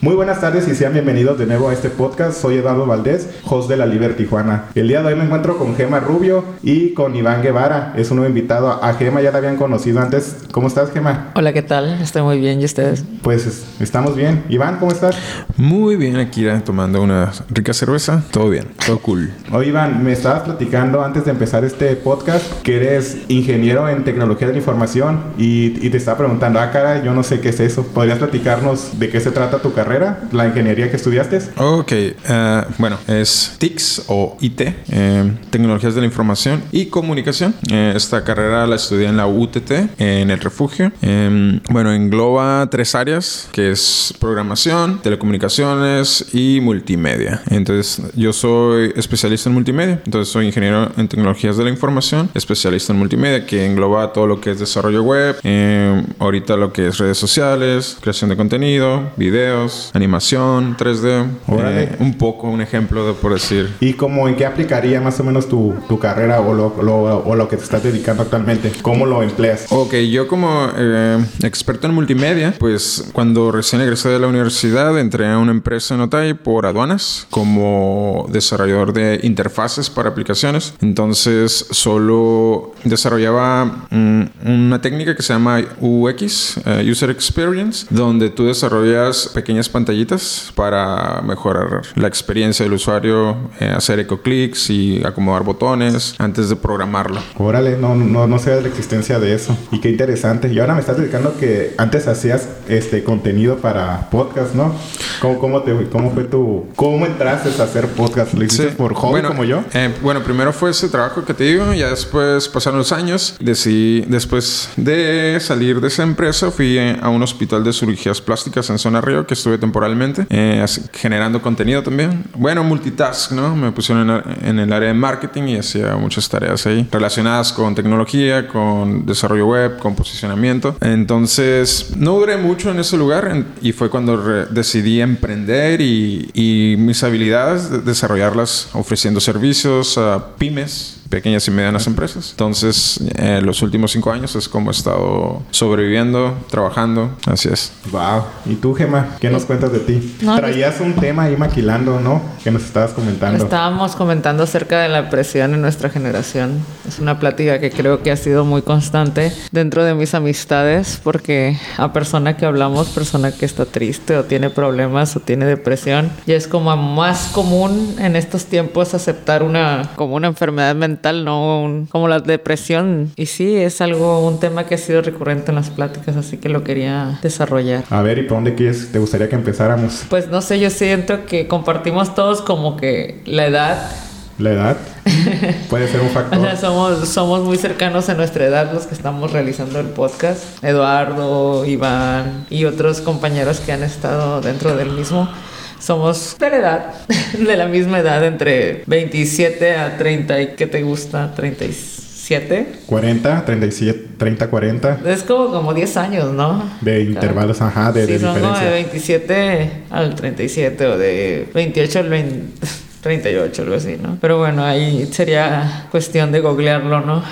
Muy buenas tardes y sean bienvenidos de nuevo a este podcast. Soy Eduardo Valdés, host de la Liber Tijuana. El día de hoy me encuentro con Gema Rubio y con Iván Guevara. Es un nuevo invitado. A Gema ya la habían conocido antes. ¿Cómo estás, Gema? Hola, ¿qué tal? Estoy muy bien. ¿Y ustedes? Pues estamos bien. Iván, ¿cómo estás? Muy bien, aquí tomando una rica cerveza. Todo bien, todo cool. Oye, Iván, me estabas platicando antes de empezar este podcast que eres ingeniero en tecnología de la información y, y te estaba preguntando, ah, cara, yo no sé qué es eso. ¿Podrías platicarnos de qué se trata tu carrera? La ingeniería que estudiaste? Ok, uh, bueno, es TICS o IT, eh, Tecnologías de la Información y Comunicación. Eh, esta carrera la estudié en la UTT, en el refugio. Em, bueno, engloba tres áreas, que es programación, telecomunicaciones y multimedia. Entonces, yo soy especialista en multimedia, entonces soy ingeniero en tecnologías de la información, especialista en multimedia, que engloba todo lo que es desarrollo web, em, ahorita lo que es redes sociales, creación de contenido, videos, animación, 3D, eh, un poco, un ejemplo de por decir. ¿Y cómo en qué aplicaría más o menos tu, tu carrera o lo, lo, o lo que te estás dedicando actualmente? ¿Cómo lo empleas? Ok, yo como eh, experto en multimedia, pues cuando recién egresé de la universidad entré a una empresa en Otay por aduanas como desarrollador de interfaces para aplicaciones. Entonces solo desarrollaba mm, una técnica que se llama UX, eh, User Experience, donde tú desarrollas pequeñas pantallitas para mejorar la experiencia del usuario, eh, hacer eco clics y acomodar botones antes de programarlo. Órale, no, no, no sé de la existencia de eso. Y qué interesante. Y ahora me estás dedicando que antes hacías este contenido para podcast, ¿no? ¿Cómo, cómo, te, cómo fue tu... ¿Cómo entraste a hacer podcast? ¿Lo hiciste por hobby como yo? Eh, bueno, primero fue ese trabajo que te digo, ya después pasaron los años. Decidí, después de salir de esa empresa, fui a un hospital de cirugías plásticas en Zona Río que estuve temporalmente, eh, generando contenido también. Bueno, multitask, ¿no? Me pusieron en, el área de marketing y hacía muchas tareas ahí relacionadas con tecnología, con desarrollo web, con posicionamiento. Entonces, no duré mucho en ese lugar y fue cuando decidí emprender y, y mis habilidades, desarrollarlas ofreciendo servicios a pymes pequeñas y medianas empresas. Entonces, eh, los últimos cinco años es como he estado sobreviviendo, trabajando. Así es. Wow. ¿Y tú, Gemma? ¿Qué nos cuentas de ti? Traías un tema ahí maquilando, ¿no? Que nos estabas comentando. Estábamos comentando acerca de la presión en nuestra generación. Es una plática que creo que ha sido muy constante dentro de mis amistades porque a persona que hablamos, persona que está triste o tiene problemas o tiene depresión, ya es como más común en estos tiempos aceptar una como una enfermedad mental no como la depresión. Y sí, es algo, un tema que ha sido recurrente en las pláticas, así que lo quería desarrollar. A ver, ¿y por dónde quieres, te gustaría que empezáramos? Pues no sé, yo siento que compartimos todos como que la edad. ¿La edad? Puede ser un factor. o sea, somos, somos muy cercanos a nuestra edad los que estamos realizando el podcast. Eduardo, Iván y otros compañeros que han estado dentro del mismo somos de la edad, de la misma edad, entre 27 a 30. ¿Y qué te gusta? 37. 40, 37, 30, 40. Es como, como 10 años, ¿no? De intervalos, ajá, de, sí, de son diferencia. Como de 27 al 37 o de 28 al 20. 38, algo así, ¿no? Pero bueno, ahí sería cuestión de googlearlo, ¿no?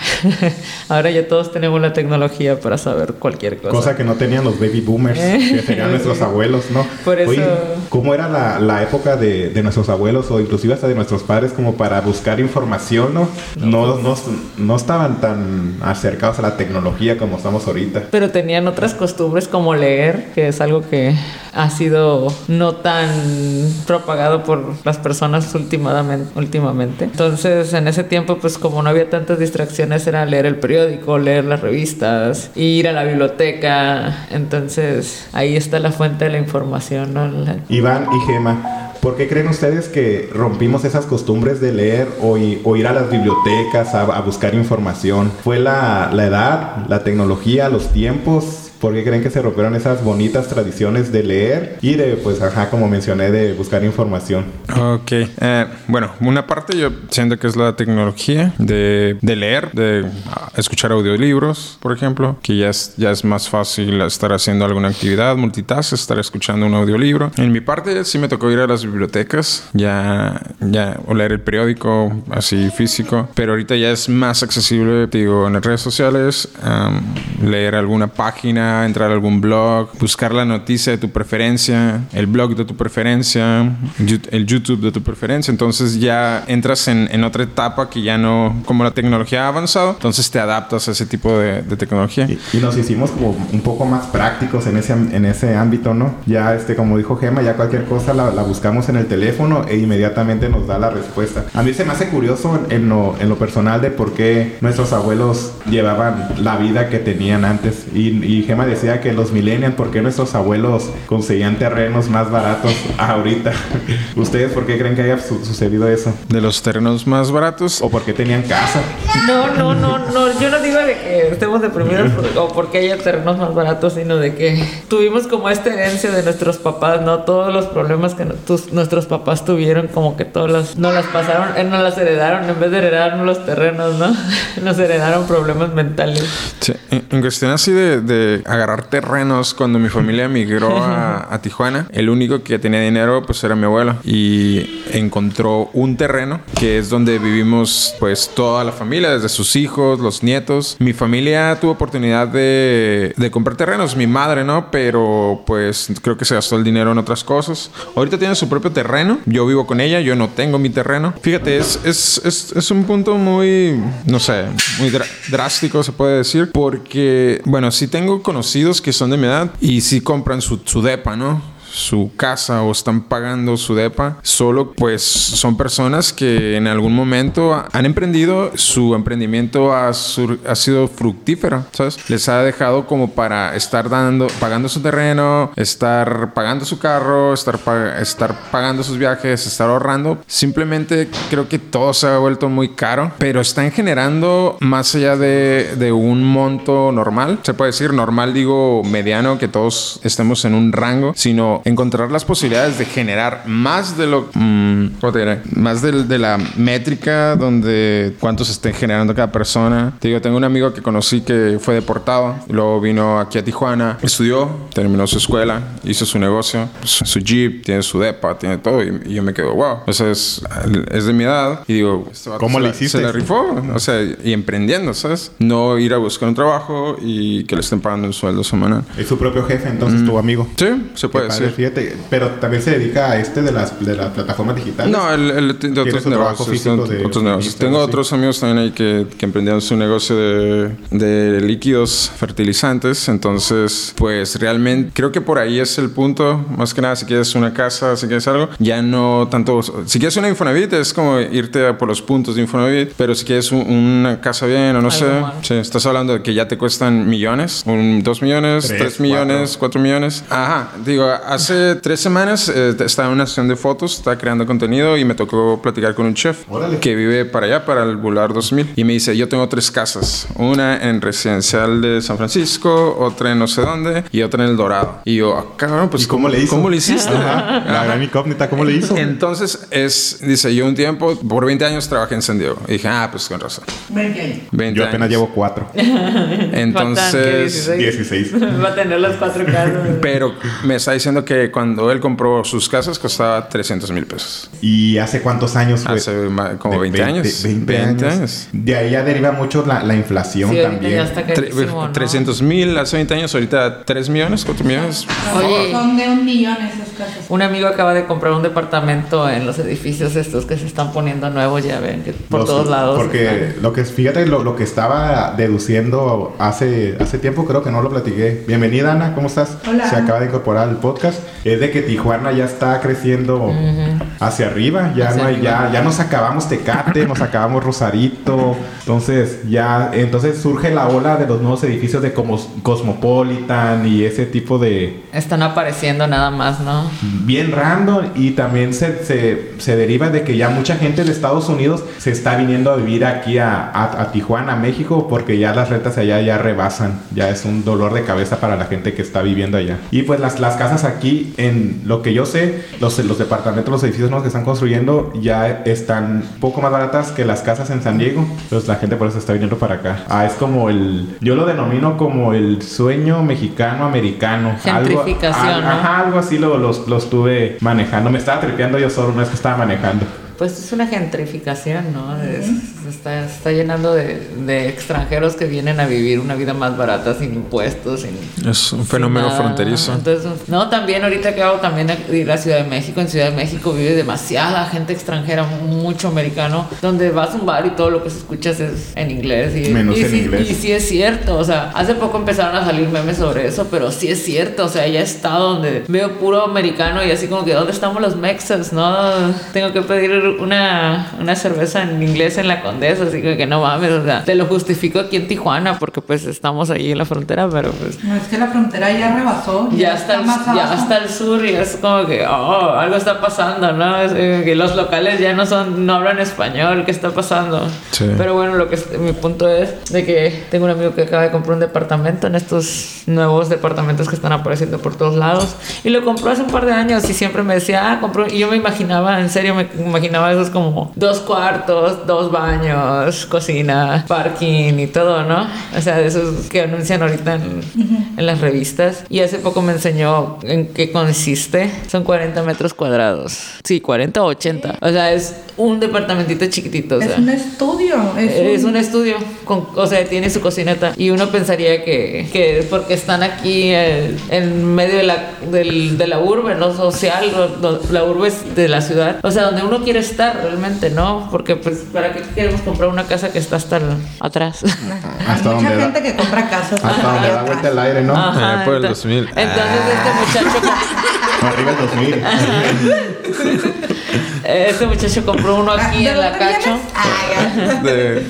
Ahora ya todos tenemos la tecnología para saber cualquier cosa. Cosa que no tenían los baby boomers, que tenían nuestros abuelos, ¿no? Por eso... Oye, ¿cómo era la, la época de, de, nuestros abuelos o inclusive hasta de nuestros padres como para buscar información, ¿no? No, no, no estaban tan acercados a la tecnología como estamos ahorita. Pero tenían otras costumbres como leer, que es algo que ha sido no tan propagado por las personas últimamente. Entonces, en ese tiempo, pues como no había tantas distracciones, era leer el periódico, leer las revistas, ir a la biblioteca. Entonces, ahí está la fuente de la información. ¿no? Iván y Gema, ¿por qué creen ustedes que rompimos esas costumbres de leer o, ir a las bibliotecas a, a buscar información? ¿Fue la, la edad, la tecnología, los tiempos? ¿Por qué creen que se rompieron esas bonitas tradiciones de leer y de, pues, ajá, como mencioné, de buscar información? Ok. Eh, bueno, una parte yo siento que es la tecnología de, de leer, de escuchar audiolibros, por ejemplo, que ya es, ya es más fácil estar haciendo alguna actividad, multitask, estar escuchando un audiolibro. En mi parte sí me tocó ir a las bibliotecas, ya, ya, o leer el periódico así físico, pero ahorita ya es más accesible, digo, en las redes sociales, um, leer alguna página entrar a algún blog, buscar la noticia de tu preferencia, el blog de tu preferencia, el YouTube de tu preferencia. Entonces ya entras en, en otra etapa que ya no, como la tecnología ha avanzado, entonces te adaptas a ese tipo de, de tecnología. Y, y, nos hicimos como un poco más prácticos en ese, en ese ámbito, ¿no? Ya, este, como dijo Gema, ya cualquier cosa la, la buscamos en el teléfono e inmediatamente nos da la respuesta. A mí se me hace curioso en lo, en lo personal de por qué nuestros abuelos llevaban la vida que tenían antes. Y, y Gema decía que los millennials, ¿por qué nuestros abuelos conseguían terrenos más baratos ahorita? ¿Ustedes por qué creen que haya su sucedido eso? ¿De los terrenos más baratos? ¿O por qué tenían casa? No, no, no, no. Yo no digo de que estemos deprimidos por, o porque haya terrenos más baratos, sino de que tuvimos como esta herencia de nuestros papás, ¿no? Todos los problemas que tus, nuestros papás tuvieron, como que todos los, no las pasaron, eh, no las heredaron, en vez de heredarnos los terrenos, ¿no? Nos heredaron problemas mentales. Sí, en, en cuestión así de, de, agarrar terrenos, cuando mi familia migró a, a, Tijuana, el único que tenía dinero pues era mi abuelo y encontró un terreno que es donde vivimos pues toda la familia, desde sus hijos, los nietos. Mi familia tuvo oportunidad de, de comprar terrenos, mi madre no, pero pues creo que se gastó el dinero en otras cosas. Ahorita tiene su propio terreno, yo vivo con ella, yo no tengo mi terreno. Fíjate, es, es, es, es un punto muy, no sé, muy drástico se puede decir, porque, bueno, sí tengo conocidos que son de mi edad y sí compran su, su depa, ¿no? Su casa o están pagando su depa, solo pues son personas que en algún momento han emprendido, su emprendimiento ha, sido fructífero, ¿sabes? Les ha dejado como para estar dando, pagando su terreno, estar pagando su carro, estar, estar pagando sus viajes, estar ahorrando. Simplemente creo que todo se ha vuelto muy caro, pero están generando más allá de, de un monto normal, se puede decir normal, digo mediano, que todos estemos en un rango, sino encontrar las posibilidades de generar más de lo mmm, más de, de, la métrica donde cuántos estén generando cada persona. Te digo tengo un amigo que conocí que fue deportado y luego vino aquí a Tijuana estudió terminó su escuela hizo su negocio su jeep tiene su depa tiene todo y, y yo me quedo wow o sea es, es de mi edad y digo este ¿cómo le hiciste? se la rifó o sea y emprendiendo ¿sabes? no ir a buscar un trabajo y que le estén pagando un sueldo semanal. Es su propio jefe entonces mm. tu amigo. Sí se puede decir fíjate, pero también se dedica a este de las, de las plataformas digitales. No, el, el de otros negocios. De, otros negocios. Tengo sí. otros amigos también ahí que, que emprendieron su negocio de, de, líquidos fertilizantes. Entonces, pues realmente creo que por ahí es el punto. Más que nada, si quieres una casa, si quieres algo, ya no tanto. Si quieres una Infonavit, es como irte por los puntos de Infonavit. Pero si quieres un, una casa bien o no sé, sí, estás hablando de que ya te cuestan millones, un, dos millones, tres, tres millones, cuatro. cuatro millones. Ajá, digo, hace tres semanas eh, estaba en una sesión de fotos, estaba creando contenido y me tocó platicar con un chef Órale. que vive para allá, para el Boulevard 2000. Y me dice, yo tengo tres casas. Una en residencial de San Francisco, otra en no sé dónde y otra en El Dorado. Y yo, ah, cabrón, pues ¿Y cómo, le hizo? ¿Cómo le hiciste? Ajá. La gran incógnita, ¿cómo le hizo? Entonces, es, dice, yo un tiempo, por 20 años trabajé en San Diego. Y dije, ah, pues con razón. 20 años. 20 yo apenas años. llevo cuatro. Entonces, 16. Va a tener las cuatro casas. Pero me está diciendo que cuando él compró sus casas costaba 300 mil pesos. ¿Y hace cuántos años fue? Hace como 20, 20 años. 20, 20 años. años. De ahí ya deriva mucho la, la inflación Sí, también. ya está carísimo, ¿no? 300 mil hace 20 años, ahorita 3 millones, 4 millones. Oye. Son de un millón esas casas. Un amigo acaba de comprar un departamento en los edificios estos que se están poniendo nuevos, ya ven, que por Los- todos lados. Porque están. lo que fíjate lo, lo que estaba deduciendo hace, hace tiempo, creo que no lo platiqué. Bienvenida Ana, ¿cómo estás? Hola. Se acaba de incorporar al podcast. Es de que Tijuana ya está creciendo hacia arriba. Ya Hacia no hay, arriba. ya, ya nos acabamos Tecate, nos acabamos Rosarito. Entonces ya, entonces surge la ola de los nuevos edificios de como Cosmopolitan y ese tipo de Están apareciendo nada más, ¿no? Bien random y también se, se, se deriva de que ya mucha gente de Estados Unidos se está viniendo a vivir aquí a, a, a Tijuana, México, porque ya las rentas allá ya rebasan, ya es un dolor de cabeza para la gente que está viviendo allá. Y pues las, las casas aquí, en lo que yo sé, los, los departamentos, los edificios nuevos que están construyendo ya están un poco más baratas que las casas en San Diego, entonces la gente por eso está viniendo para acá. Ah, es como el, yo lo denomino como el sueño mexicano-americano. Algo- Gentrificación, al- ¿no? Ajá, algo así lo, lo, lo estuve manejando. Me estaba tripeando yo solo, no es que estaba manejando. Pues es una gentrificación, ¿no? Es- se está, está llenando de, de extranjeros que vienen a vivir una vida más barata, sin impuestos, sin... Es un fenómeno sin fronterizo. Entonces, no, también ahorita que hago también ir a Ciudad de México, en Ciudad de México vive demasiada gente extranjera, mucho americano, donde vas a un bar y todo lo que se escuchas es en inglés. Y, Menos y en sí, inglés. Y sí es cierto, o sea, hace poco empezaron a salir memes sobre eso, pero sí es cierto, o sea, ya he estado donde veo puro americano y así como que, ¿dónde estamos los mexas? No, tengo que pedir una, una cerveza en inglés en la Condesa, así que, que no mames, o sea, te lo justifico aquí en Tijuana porque pues estamos ahí en la frontera, pero pues No, es que la frontera ya rebasó. ya está, más ya está el sur y es como que oh, algo está pasando, ¿no? Es, que los locales ya no son, no hablan español, ¿qué está pasando? Sí. Pero bueno, lo que es- mi punto es de que tengo un amigo que acaba de comprar un departamento en estos nuevos departamentos que están apareciendo por todos lados y lo compró hace un par de años y siempre me decía, ah, compró y yo me imaginaba, en serio me imaginaba esos como dos cuartos, dos baños, cocina, parking y todo, ¿no? O sea, de esos que anuncian ahorita en, en las revistas. Y hace poco me enseñó en qué consiste. Son 40 metros cuadrados. Sí, 40 o 80. O sea, es un departamentito chiquitito. O sea. Es un estudio. Es, Es un estudio, con, o sea, tiene su cocineta. Y uno pensaría que, que porque están aquí eh, en medio de la, del- de la urbe, no social, la urbe es de la ciudad. O sea, donde uno quiere estar realmente, ¿no? Porque, pues, ¿para qué queremos comprar una casa que está hasta el- atrás? Hay Hasta mucha donde da- gente que compra casas. Hasta donde da vuelta el aire, ¿no? Ah, por el entonces- 2000. Entonces, este muchacho. Arriba el 2000. Este muchacho compró uno Ah, aquí ¿de en la Cacho. Ah. De,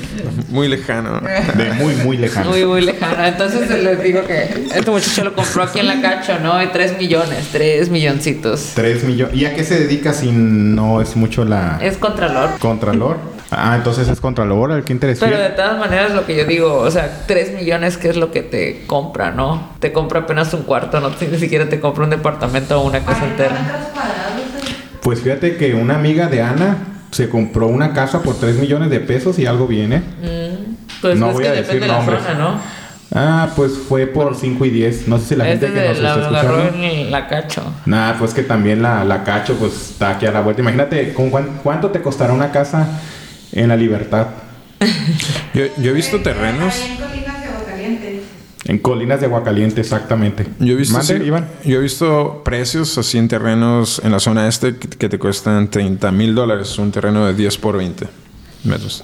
muy lejano. De muy, muy lejano. Muy, muy lejana. Entonces les digo que este muchacho lo compró aquí en la Cacho, ¿no? De 3 millones, 3 milloncitos. 3 millones. ¿Y a qué se dedica si no es mucho la Es Contralor. Contralor? Ah, entonces es Contralor, qué interesante. Pero de todas maneras, lo que yo digo, o sea, 3 millones, ¿qué es lo que te compra, no? Te compra apenas un cuarto, no ni siquiera te compra un departamento o una casa entera. Pues fíjate que una amiga de Ana se compró una casa por 3 millones de pesos y algo viene. Mm, pues No es voy que a depende decir de la nombres. zona, ¿no? Ah, pues fue por 5 y 10. No sé si la este gente que nos la está agarró escuchando. en la Cacho. Nah, pues que también la, la cacho, pues está aquí a la vuelta. Imagínate, ¿con cuán- ¿cuánto te costará una casa en la libertad? Yo, yo he visto terrenos. En Colinas de Aguascalientes, dices. En Colinas de Aguacaliente, exactamente. Yo he visto, Mande, sí, Iván. yo he visto precios así en terrenos en la zona este que te cuestan 30 mil dólares un terreno de 10 por 20 metros.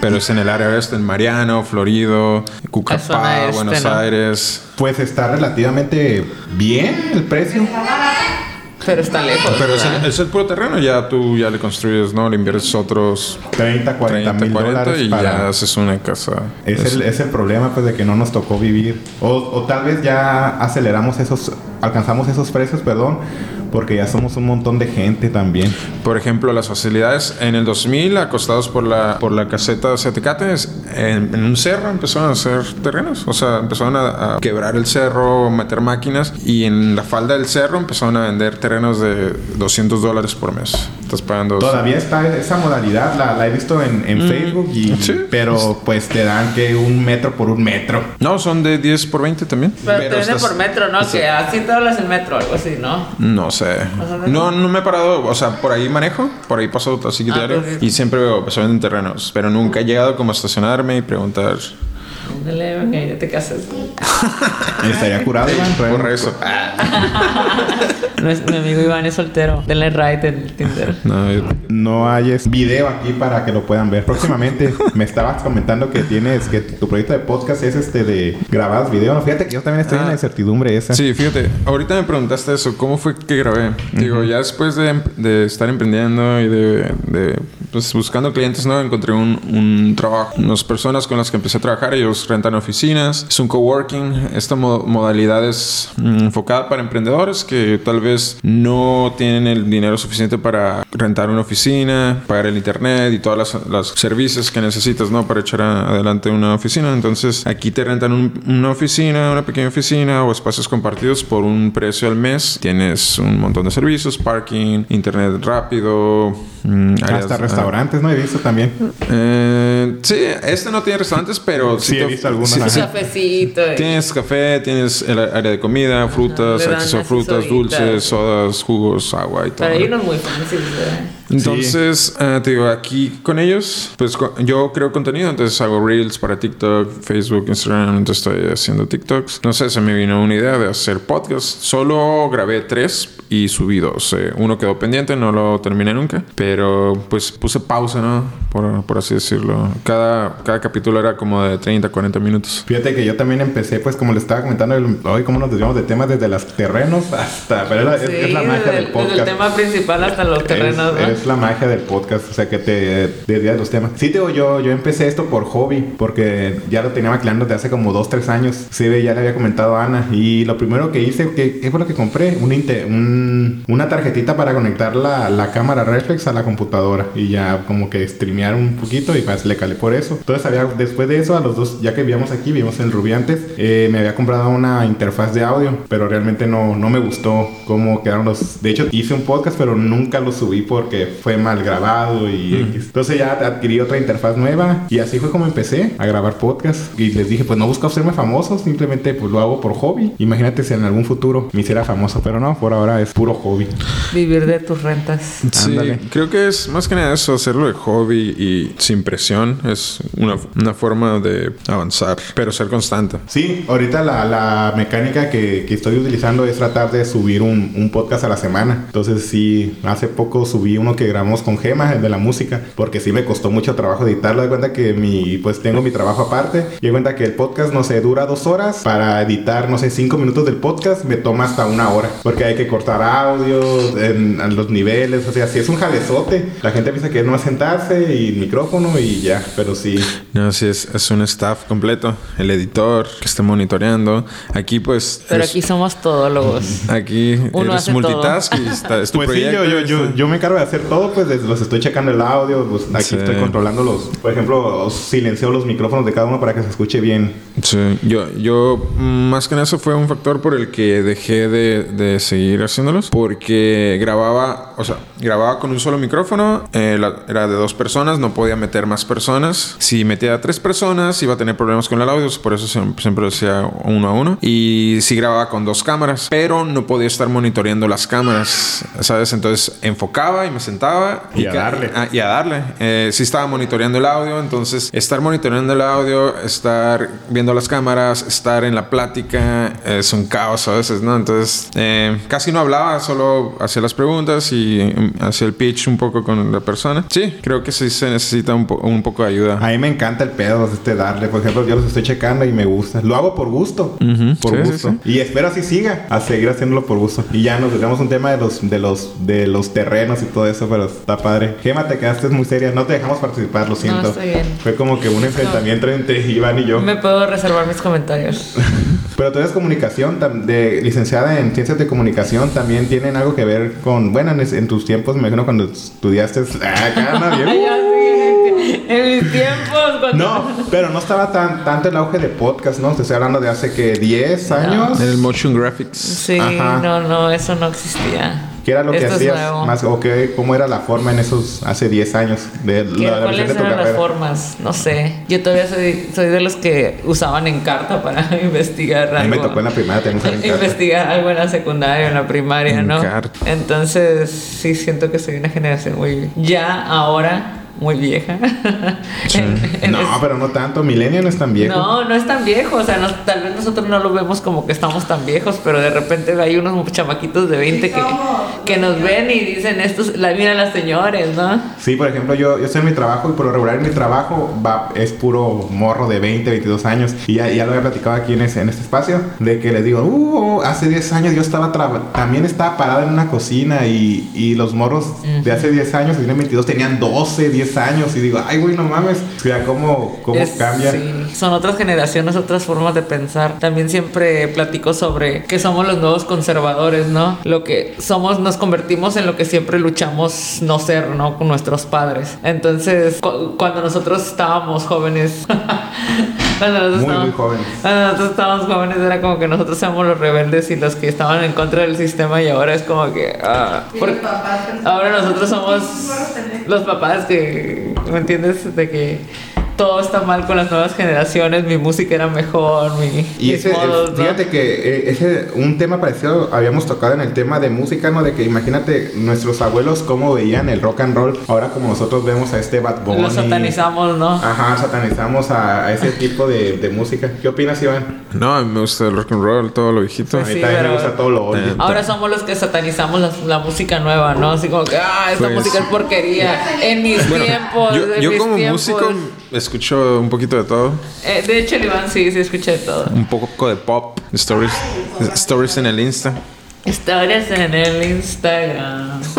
Pero es en el área oeste, en Mariano, Florido, Cucapá, este, Buenos ¿no? Aires. Pues está relativamente bien el precio. Pero está lejos. Pero es el, es el puro terreno, ya tú ya le construyes, ¿no? Le inviertes otros 30, 40 30, mil 40 dólares y para... ya haces una casa. Es Es- el, es el problema pues de que no nos tocó vivir. O, o tal vez ya aceleramos esos, alcanzamos esos precios, perdón, porque ya somos un montón de gente también. Por ejemplo, las facilidades en el 2000, acostados por la, por la caseta de Tecates, en, en un cerro empezaron a hacer terrenos. O sea, empezaron a, a quebrar el cerro, meter máquinas y en la falda del cerro empezaron a vender terrenos de 200 dólares por mes. Estás pagando... Todavía está esa modalidad, la, la he visto en, en Facebook, y, Sí. pero pues te dan que un metro por un metro. No, son de 10 por 20 también. Pero, te venden estás- por metro, ¿no? Que a 100 dólares el metro, algo así, ¿no? No sé. No, no me he parado. O sea, por ahí manejo. Por ahí paso así Ah, diario. Y siempre veo, pues, venden terrenos. Pero nunca he llegado como a estacionarme y preguntar. Ándale, ok, ya te casas. Estaría curado, Iván. Por eso. No es- mi amigo Iván es soltero. Denle right en Tinder. No, No hay video aquí para que lo puedan ver. Próximamente me estabas comentando que tienes que tu proyecto de podcast es este de grabados video. No, fíjate que yo también estoy en Ah. la incertidumbre esa. Sí, fíjate, ahorita me preguntaste eso, ¿cómo fue que grabé? Digo, ya después de, de estar emprendiendo y de, de, pues, buscando clientes, ¿no? Encontré un, un trabajo, unas personas con las que empecé a trabajar, ellos rentan oficinas, es un coworking, esta mo- modalidad es mm, enfocada para emprendedores que tal vez no tienen el dinero suficiente para rentar una oficina, pagar el internet y todos los servicios que necesitas, ¿no? Para echar a- adelante una oficina. Entonces, aquí te rentan un- una oficina, una pequeña oficina o espacios compartidos por un precio al mes. Tienes un montón de servicios, parking, internet rápido, mm, áreas- Hasta restaurantes, ¿no? He visto también. Eh, sí, este no tiene restaurantes, pero Sí, he te- visto algunos, sí- sí- cafecito. Tienes café, tienes el área de comida, frutas, acceso a frutas, dulces, sodas, jugos, agua y todo. Pero hay unos muy fancy, ¿verdad? Entonces, eh, te digo, aquí con ellos, pues co- yo creo contenido, entonces hago reels para TikTok, Facebook, Instagram, entonces estoy haciendo TikToks. No sé, se me vino una idea de hacer podcast. Solo grabé tres y subí dos. Eh, uno quedó pendiente, no lo terminé nunca, pero pues puse pausa, ¿no? Por, por así decirlo. Cada, cada capítulo era como de 30, 40 minutos. Fíjate que yo también empecé, pues como le estaba comentando, el- hoy cómo nos desviamos de temas desde los terrenos hasta... Pero es la, es- Sí, es la magia del el- podcast. desde el tema principal hasta los terrenos, es, ¿no? es la magia del podcast, o sea que te desvías de los temas. Sí, te digo, yo, yo empecé esto por hobby, porque ya lo tenía maquilando desde hace como 2, 3 años. Sí, ya le había comentado a Ana. Y lo primero que hice, ¿qué, qué fue lo que compré? Un un- una tarjetita para conectar la, la cámara reflex a la computadora. Y ya como que streamear un poquito y pues le calé por eso. Entonces había, después de eso, a los dos, ya que vivíamos aquí, vivimos en Rubiantes, eh, me había comprado una interfaz de audio, pero realmente no, no me gustó cómo quedaron los... De hecho, hice un podcast, pero nunca lo subí porque fue mal grabado y... X. Entonces ya adquirí otra interfaz nueva y así fue como empecé a grabar podcast. Y les dije, pues no busco hacerme famoso, simplemente pues lo hago por hobby. Imagínate si en algún futuro me hiciera famoso, pero no, por ahora es puro hobby. Vivir de tus rentas. Sí, Ándale. creo que es más que nada eso, hacerlo de hobby y sin presión. Es una, una forma de avanzar, pero ser constante. Sí, ahorita la, la mecánica que, que estoy utilizando es tratar de subir un, un podcast a la semana. Entonces sí, hace poco subí que grabamos con Gema, el de la música, porque sí me costó mucho trabajo editarlo. De cuenta que mi, pues tengo mi trabajo aparte. Y de cuenta que el podcast, no sé, dura dos horas. Para editar, no sé, cinco minutos del podcast me toma hasta una hora. Porque hay que cortar audio en, en los niveles. O sea, si es un jalezote. La gente piensa que es nomás sentarse y el micrófono y ya. Pero sí, No, sí, es, es un staff completo. El editor que esté monitoreando. Aquí, pues. Pero es- aquí somos todólogos. Aquí Uno eres hace todo. multitask y está, es tu Pues sí, yo, proyecto. yo, yo, yo me encargo de hacer todo, pues los estoy checando el audio, pues aquí Sí. estoy controlando los, por ejemplo, silencio los micrófonos de cada uno para que se escuche bien. Sí, yo, yo más que nada eso fue un factor por el que dejé de, de seguir haciéndolos porque grababa, o sea, grababa con un solo micrófono, eh, la- era de dos personas, no podía meter más personas. Si metía a tres personas iba a tener problemas con el audio, por eso siempre, siempre decía uno a uno. Y sí grababa con dos cámaras, pero no podía estar monitoreando las cámaras, ¿sabes? Entonces enfocaba y me sentaba Y a ca- darle. Ah, y a darle. Eh, sí estaba monitoreando el audio, entonces estar monitoreando el audio, estar viendo las cámaras, estar en la plática, es un caos a veces, ¿no? Entonces eh, casi no hablaba, solo hacía las preguntas y mm, hacía el pitch un poco con la persona. Sí, creo que sí se necesita un, po- un poco de ayuda. A mí me encanta el pedo, este darle, por ejemplo, yo los estoy checando y me gusta. Lo hago por gusto, Ujú, por sí, sí, gusto. sí. Y espero así siga, a seguir haciéndolo por gusto. Y ya nos dejamos un tema de los, de los, de los terrenos y todo eso, pero está padre. Gema, te quedaste muy seria, no te dejamos participar, lo siento. estoy bien. Fue como que un enfrentamiento entre Iván y yo. Me puedo reservar mis comentarios. Pero tú eres comunicación, de, licenciada en ciencias de comunicación, también tienen algo que ver con, bueno, en, tus tiempos, me imagino cuando estudiaste, ah, acá, ¿no? Bien. Ay, ya, sí, en mis tiempos. Cuando... No, pero no estaba tan tanto el auge de podcast, ¿no? Te estoy hablando de hace que 10 años. En el motion graphics. Sí, Ajá. no, no, eso no existía. ¿Qué era lo que Esto es hacías más o qué, cómo era la forma en esos hace 10 años de ¿Qué- la, la ¿Cuáles versión de tu eran las carrera? formas? No sé. Yo todavía soy, soy de los que usaban Encarta para investigar A mí me algo. tocó en la primaria tener que usar Encarta. investigar algo en la secundaria, en la primaria, ¿no? Encarta. Entonces, sí siento que soy una generación muy ya ahora muy vieja. En- en No, pero no tanto. Milenio no es tan viejo. no, no es tan viejo, o sea, no- tal vez nosotros no lo vemos como que estamos tan viejos, pero de repente hay unos chamaquitos de 20 Sí que, que nos ven y dicen, estos, la miran las señores, ¿no? Sí, por ejemplo, yo, yo estoy en mi trabajo y por lo regular en mi trabajo va, es puro morro de 20, 22 años. Y ya, ya lo había platicado aquí en, ese- en este espacio, de que les digo, uh, hace 10 años yo estaba también estaba parado en una cocina y, y los morros de hace 10 años, que tienen 22, tenían 12, 10 años. Y digo, ay, güey, no mames. O sea, cómo, cómo Es- cambia. sí, son otras generaciones, otras formas de pensar. También siempre platico sobre que somos los nuevos conservadores, ¿no? Lo que somos, nos convertimos en lo que siempre luchamos no ser, ¿no? Con nuestros padres. Entonces, cu- cuando nosotros estábamos jóvenes, cuando nosotros Muy, estábamos- muy jóvenes. cuando nosotros estábamos jóvenes era como que nosotros éramos los rebeldes y los que estaban en contra del sistema y ahora es como que... ah, ahora nosotros somos los papás que, ¿me entiendes? De que todo está mal con las nuevas generaciones, mi música era mejor, mi, Y ese, modos, ¿no? fíjate que eh, ese un tema parecido habíamos tocado en el tema de música, ¿no? De que imagínate nuestros abuelos cómo veían el rock and roll, ahora como nosotros vemos a este Bad Bunny. Lo satanizamos, ¿no? Ajá, satanizamos a, a ese tipo de, de música. ¿Qué opinas, Iván? No, a mí me gusta el rock and roll, todo lo viejito. Pues a mí también pero- me gusta todo lo old. Eh, Ahora somos los que satanizamos la, la música nueva, ¿no? Así como que, ah, esta Pues- música es porquería. En mis Bueno, tiempos, yo, en yo mis como tiempos. músico escucho un poquito de todo. Eh, de hecho, el Iván sí, sí escuché todo. Un poco de pop, stories, stories en el Insta. Historias en el Instagram.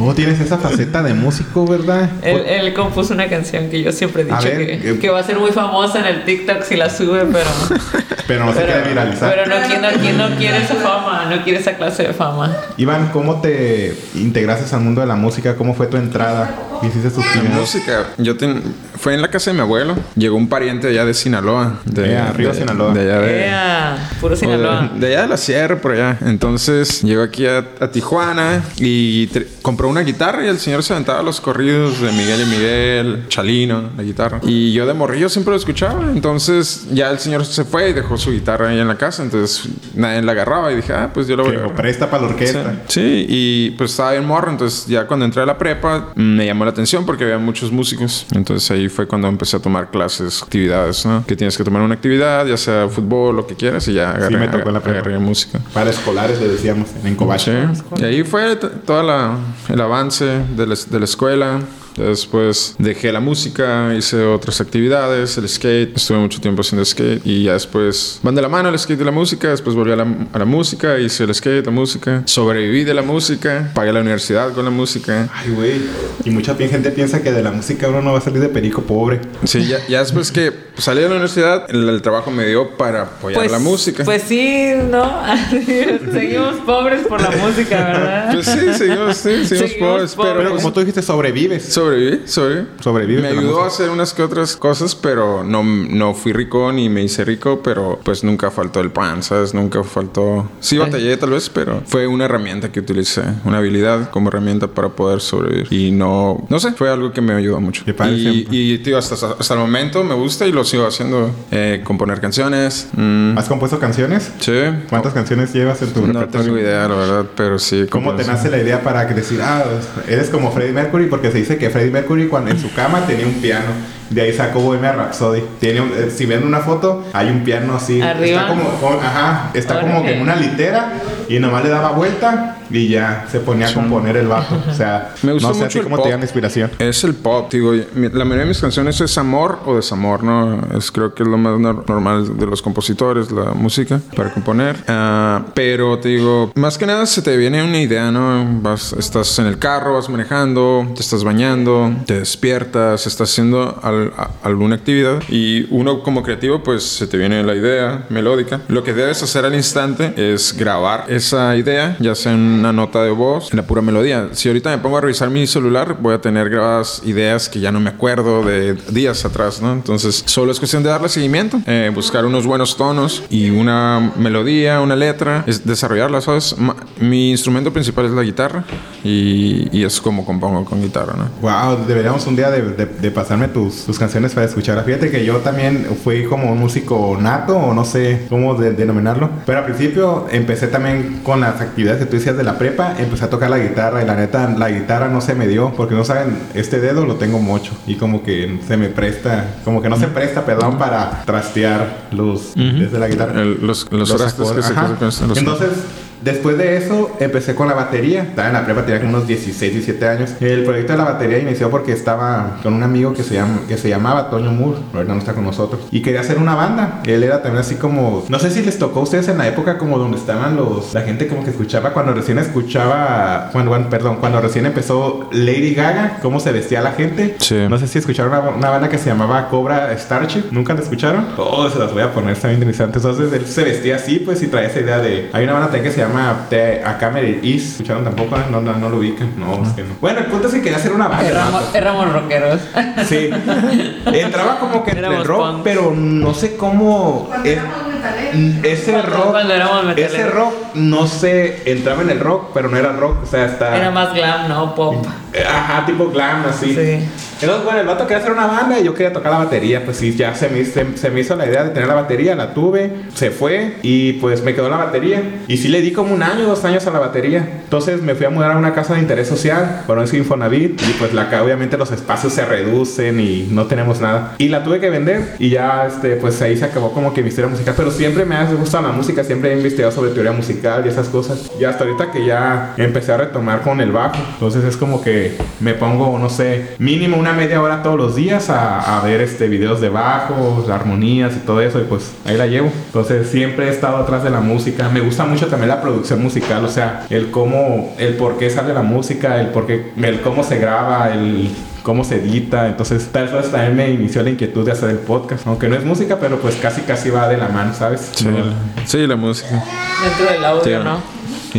Oh, tienes esa faceta de músico, ¿verdad? Él, él compuso una canción que yo siempre he dicho ver, que, eh. que va a ser muy famosa en el TikTok si la sube, pero. Pero no se quiere viralizar. pero no, ¿quién, no, no quiere esa fama? No quiere esa clase de fama. Iván, ¿cómo te integraste al mundo de la música? ¿Cómo fue tu entrada? ¿Hiciste tus La primeros? música, yo ten- fue en la casa de mi abuelo. Llegó un pariente allá de Sinaloa. De, Eh, arriba de- Sinaloa. De allá de, Ea, puro Sinaloa. de, de allá de la sierra, por allá. Entonces llegó aquí a, a Tijuana y compró una guitarra y el señor se aventaba los corridos de Miguel y Miguel, Chalino, la guitarra. Y yo de morrillo siempre lo escuchaba. Entonces ya el señor se fue y dejó su guitarra ahí en la casa. Entonces nadie la agarraba y dije, ah, pues yo lo voy a presta para la orquesta. Sí, sí, y pues estaba bien morro, entonces ya cuando entré a la prepa me llamó la atención porque había muchos músicos. Entonces ahí fue cuando empecé a tomar clases, actividades, ¿no? Que tienes que tomar una actividad, ya sea fútbol, lo que quieras, y ya agarré, me tocó la agarré música. Para escolares le decíamos en Covache. Sí. Y ahí fue todo el avance de la, de la escuela. Ya Después dejé la música, hice otras actividades, el skate, estuve mucho tiempo haciendo skate y ya después van de la mano el skate y la música, después volví a la, a la música, hice el skate, la música, sobreviví de la música, pagué la universidad con la música. Ay, güey. Y mucha gente piensa que de la música uno no va a salir de perico pobre. Sí, ya, ya después que salí de la universidad, el, el trabajo me dio para apoyar la música. Pues sí, ¿no? Seguimos pobres por la música, ¿verdad? Pues sí, seguimos, sí, seguimos Seguimos pobres, pero, pobres. Pero pues, como tú dijiste, sobrevives. Sobreviví, sobreviví. Sobrevives Me ayudó a hacer unas que otras cosas, pero no, no fui rico ni me hice rico, pero pues nunca faltó el pan, ¿sabes? Nunca faltó... Sí batallé tal vez, pero fue una herramienta que utilicé, una habilidad como herramienta para poder sobrevivir. Y no, no sé, fue algo que me ayudó mucho. Y, y, tío, hasta, hasta el momento me gusta y lo sigo haciendo. Eh, componer canciones. mm, ¿Has compuesto canciones? sí. ¿Cuántas canciones llevas en tu No repertorio? tengo idea, la verdad, pero sí. ¿Cómo te nace la idea para que decir, ah, eres como Freddie Mercury? Porque se dice que Freddie Mercury cuando en su cama tenía un piano. De ahí sacó Bohemian Rhapsody. Tiene un- eh, si ven una foto, hay un piano así. Arriba. Está como, como- ajá, está como que en una litera y nomás le daba vuelta y ya se ponía a componer el bajo. O sea, Me gustó no sé a mucho ti el cómo pop. te dan inspiración. Es el pop, digo. La mayoría de mis canciones es amor o desamor, ¿no? Es, creo que es lo más nor- normal de los compositores, la música, para componer. Ah, pero te digo, más que nada se te viene una idea, ¿no? Vas, estás en el carro, vas manejando, te estás bañando, te despiertas, estás haciendo al- a- alguna actividad y uno como creativo, pues se te viene la idea melódica. Lo que debes hacer al instante es grabar esa idea, ya sea en una nota de voz, en la pura melodía. Si ahorita me pongo a revisar mi celular, voy a tener grabadas ideas que ya no me acuerdo de días atrás, ¿no? Entonces, solo es cuestión de darle seguimiento, eh, buscar unos buenos tonos y una melodía, una letra, es desarrollarla, ¿sabes? Ma- mi instrumento principal es la guitarra y, y es como compongo con guitarra, ¿no? Wow, deberíamos un día de, de- de pasarme tus, tus canciones para escuchar. Fíjate que yo también fui como un músico nato, o no sé cómo de- denominarlo. Pero al principio empecé también con las actividades que tú decías de la prepa. Empecé a tocar la guitarra y la neta, la guitarra no se me dio. Porque no saben, este dedo lo tengo mocho. Y como que se me presta, como que no se presta, perdón, para trastear los desde la guitarra. El- los, los, que se Ajá. que se- los- Entonces, después de eso, empecé con la batería. Estaba en la prepa, tenía como unos 16, 17 años. El proyecto de la batería inició porque estaba con un amigo que se, llama, que se llamaba Toño Moore, ahorita no está con nosotros, y quería hacer una banda. Él era también así como, no sé si les tocó a ustedes en la época como donde estaban los, la gente como que escuchaba, cuando recién escuchaba, cuando, bueno, perdón, cuando recién empezó Lady Gaga, cómo se vestía la gente. Sí. No sé si escucharon una, una banda que se llamaba Cobra Starship, ¿nunca la escucharon? Oh, se las voy a poner, está bien interesante. Entonces él se vestía así, pues, y traía esa idea de, hay una banda también que se llama The A Camera East, ¿escucharon tampoco? No, no, no lo ubican, no, es que no. Bueno, el punto es que quería hacer una banda. Éramos, rockeros. Sí. Entraba como que entre el rock, punk. pero no sé cómo. Cuando es- éramos metaleros. ese rock. ese rock no sé. Entraba en el rock, pero no era rock. O sea, está. Era más glam, ¿no? Pop. Ajá, tipo glam, así. Sí. Entonces, bueno, el vato quería hacer una banda y yo quería tocar la batería. Pues sí, ya se me, se, se me hizo la idea de tener la batería, la tuve, se fue y pues me quedó la batería. Y sí le di como un año, dos años a la batería. Entonces me fui a mudar a una casa de interés social, bueno, es Infonavit, y pues la obviamente los espacios se reducen y no tenemos nada. Y la tuve que vender y ya, este, pues ahí se acabó como que mi historia musical. Pero siempre me ha gustado la música, siempre he investigado sobre teoría musical y esas cosas. Y hasta ahorita que ya empecé a retomar con el bajo, entonces es como que me pongo, no sé, mínimo una media hora todos los días a, a ver este videos de bajo, armonías y todo eso, y pues ahí la llevo. Entonces siempre he estado atrás de la música. Me gusta mucho también la producción musical, o sea, el cómo, el por qué sale la música, el por qué, el cómo se graba, el cómo se edita. Entonces, tal vez también me inició la inquietud de hacer el podcast. Aunque no es música, pero pues casi casi va de la mano, ¿sabes? Sí, No. sí, la música. Dentro del audio, Sí. ¿no?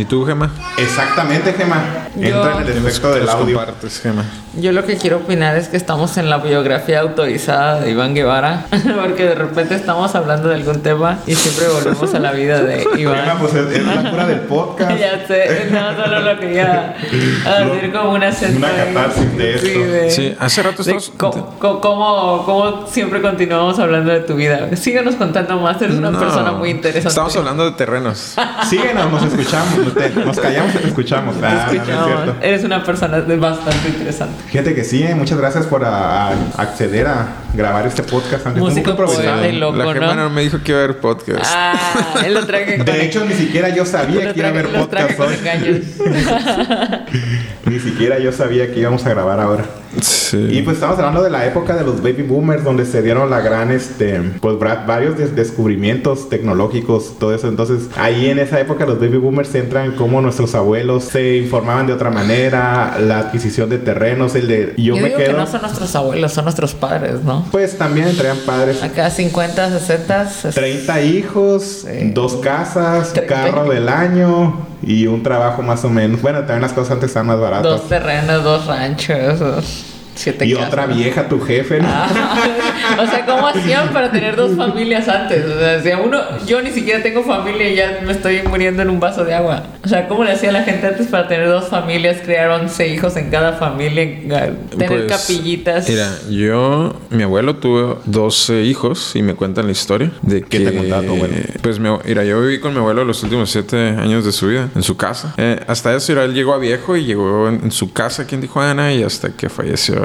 ¿Y tú, Gema? Exactamente, Gema. Entra en el efecto del audio. compartes, Gema. Yo lo que quiero opinar es que estamos en la biografía autorizada de Iván Guevara, porque de repente estamos hablando de algún tema y siempre volvemos a la vida de Gema, Iván. pues es, es la cura del podcast. ya sé, no, solo lo quería hacer como una sesión. Una catarsis de esto. de- Sí, hace rato co- cómo, cómo siempre continuamos hablando de tu vida. Síguenos contando más, eres una No, persona muy interesante. Estamos hablando de terrenos. Síguenos, nos escuchamos. Nos callamos y te escuchamos. Te Ah, no, no es escuchamos. Eres una persona bastante interesante. Fíjate que sí, eh, muchas gracias por a- a acceder a grabar este podcast. Aunque Músico loco, la Gema ¿no? no me dijo que iba a haber podcast. Ah, él lo traje con De hecho, ni siquiera yo sabía lo que iba a haber podcast hoy. Ni siquiera yo sabía que íbamos a grabar ahora. Sí. Y pues estamos hablando de la época de los baby boomers, donde se dieron la gran, este, pues varios des- descubrimientos tecnológicos, todo eso. Entonces, ahí en esa época los baby boomers entran como nuestros abuelos se informaban de otra manera, la adquisición de terrenos, el de yo, Yo me digo quedo. que no son nuestros abuelos, son nuestros padres, ¿no? Pues también entrarían padres. Acá 50, 60. 30 hijos, Sí. dos casas, 30 carro del año y un trabajo más o menos. Bueno, también las cosas antes estaban más baratas. Dos terrenos, dos ranchos, dos- siete y casas. otra vieja, tu jefe. ¿no? Ah, o sea, ¿cómo hacían para tener dos familias antes? O sea, si a uno, yo ni siquiera tengo familia y ya me estoy muriendo en un vaso de agua. O sea, ¿cómo le hacía la gente antes para tener dos familias, crear 11 hijos en cada familia, tener Pues, capillitas? Mira, yo, mi abuelo tuvo 12 hijos y me cuentan la historia de ¿Qué que. te contaba tu abuelo? Pues mi- mira, yo viví con mi abuelo los últimos 7 años de su vida en su casa. Eh, hasta eso, mira, él llegó a viejo y llegó en, en su casa aquí en Tijuana y hasta que falleció.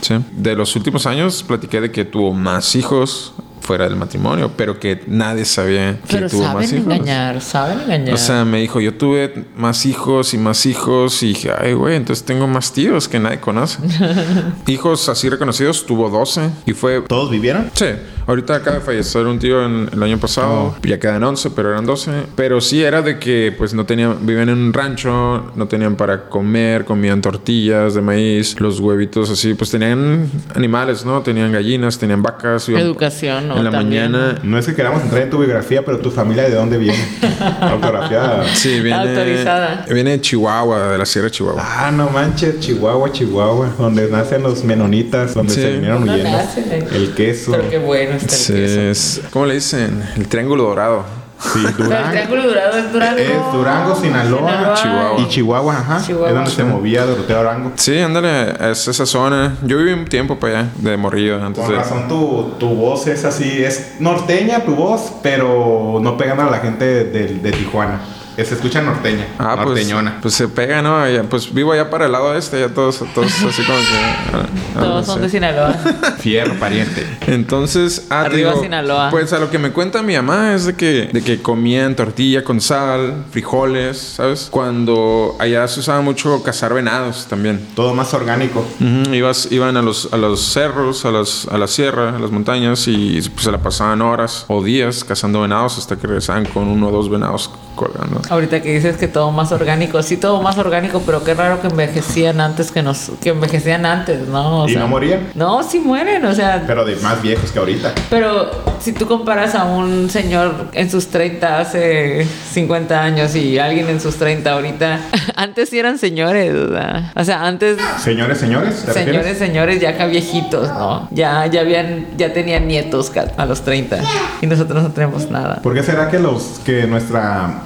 Sí. De los últimos años platiqué de que tuvo más hijos fuera del matrimonio, pero que nadie sabía que Pero tuvo saben más hijos. engañar, saben engañar. O sea, me dijo, yo tuve más hijos y más hijos y dije, ay, güey, entonces tengo más tíos que nadie conoce. hijos así reconocidos, tuvo 12 y fue... ¿Todos vivieron? Sí, ahorita acaba de fallecer un tío en, el año pasado, ya quedan 11, pero eran 12. Pero sí era de que pues no tenían, vivían en un rancho, no tenían para comer, comían tortillas de maíz, los huevitos así, pues tenían animales, ¿no? Tenían gallinas, tenían vacas. Educación, ¿no? En la También. mañana... No es que queramos entrar en tu biografía, pero tu familia de dónde viene. Autografía. Sí, viene, Autorizada. viene de Chihuahua, de la Sierra de Chihuahua. Ah, no manches, Chihuahua, Chihuahua, donde nacen los menonitas, donde Sí. se vinieron huyendo. nacen, eh. El queso. Pero qué bueno está el Sí, queso. es- ¿Cómo le dicen? El triángulo dorado. Sí, O sea, el Durango. triángulo dorado es Durango. Es Durango, Sinaloa, Chihuahua. Y Chihuahua, ajá. Chihuahua. Es donde se movía Doroteo Durango. Sí, ándale, es esa zona. Yo viví un tiempo para allá, de morrido, antes Con de... razón tu, tu voz es así, es norteña tu voz, pero no pegando a la gente de, de Tijuana. Se escucha norteña, Ah, pues, norteñona. pues se pega, ¿no? Ya, pues vivo allá para el lado este, ya todos, todos así como que... ah, ah, Todos no son sé. de Sinaloa. Fierro, pariente. Entonces, ah, Arriba digo, Sinaloa. Pues a lo que me cuenta mi mamá es de que, de que comían tortilla con sal, frijoles, ¿sabes? Cuando allá se usaba mucho cazar venados también. Todo más orgánico. Ibas, iban a los, a los cerros, a, las, a la sierra, a las montañas y pues, se la pasaban horas o días cazando venados hasta que regresaban con uno o dos venados colgando. Ahorita que dices que todo más orgánico, sí, todo más orgánico, pero qué raro que envejecían antes que nos, que envejecían antes, ¿no? O ¿Y sea, no morían? No, sí mueren, o sea, Pero de más viejos que ahorita. pero si tú comparas a un señor en sus 30 hace 50 años y alguien en sus 30 ahorita, antes sí eran señores, o sea, o sea, antes Señores, señores, ¿te señores, refieres? señores ya acá viejitos, ¿no? Ya ya habían ya tenían nietos a los 30 y nosotros no tenemos nada. ¿Por qué será que los que nuestra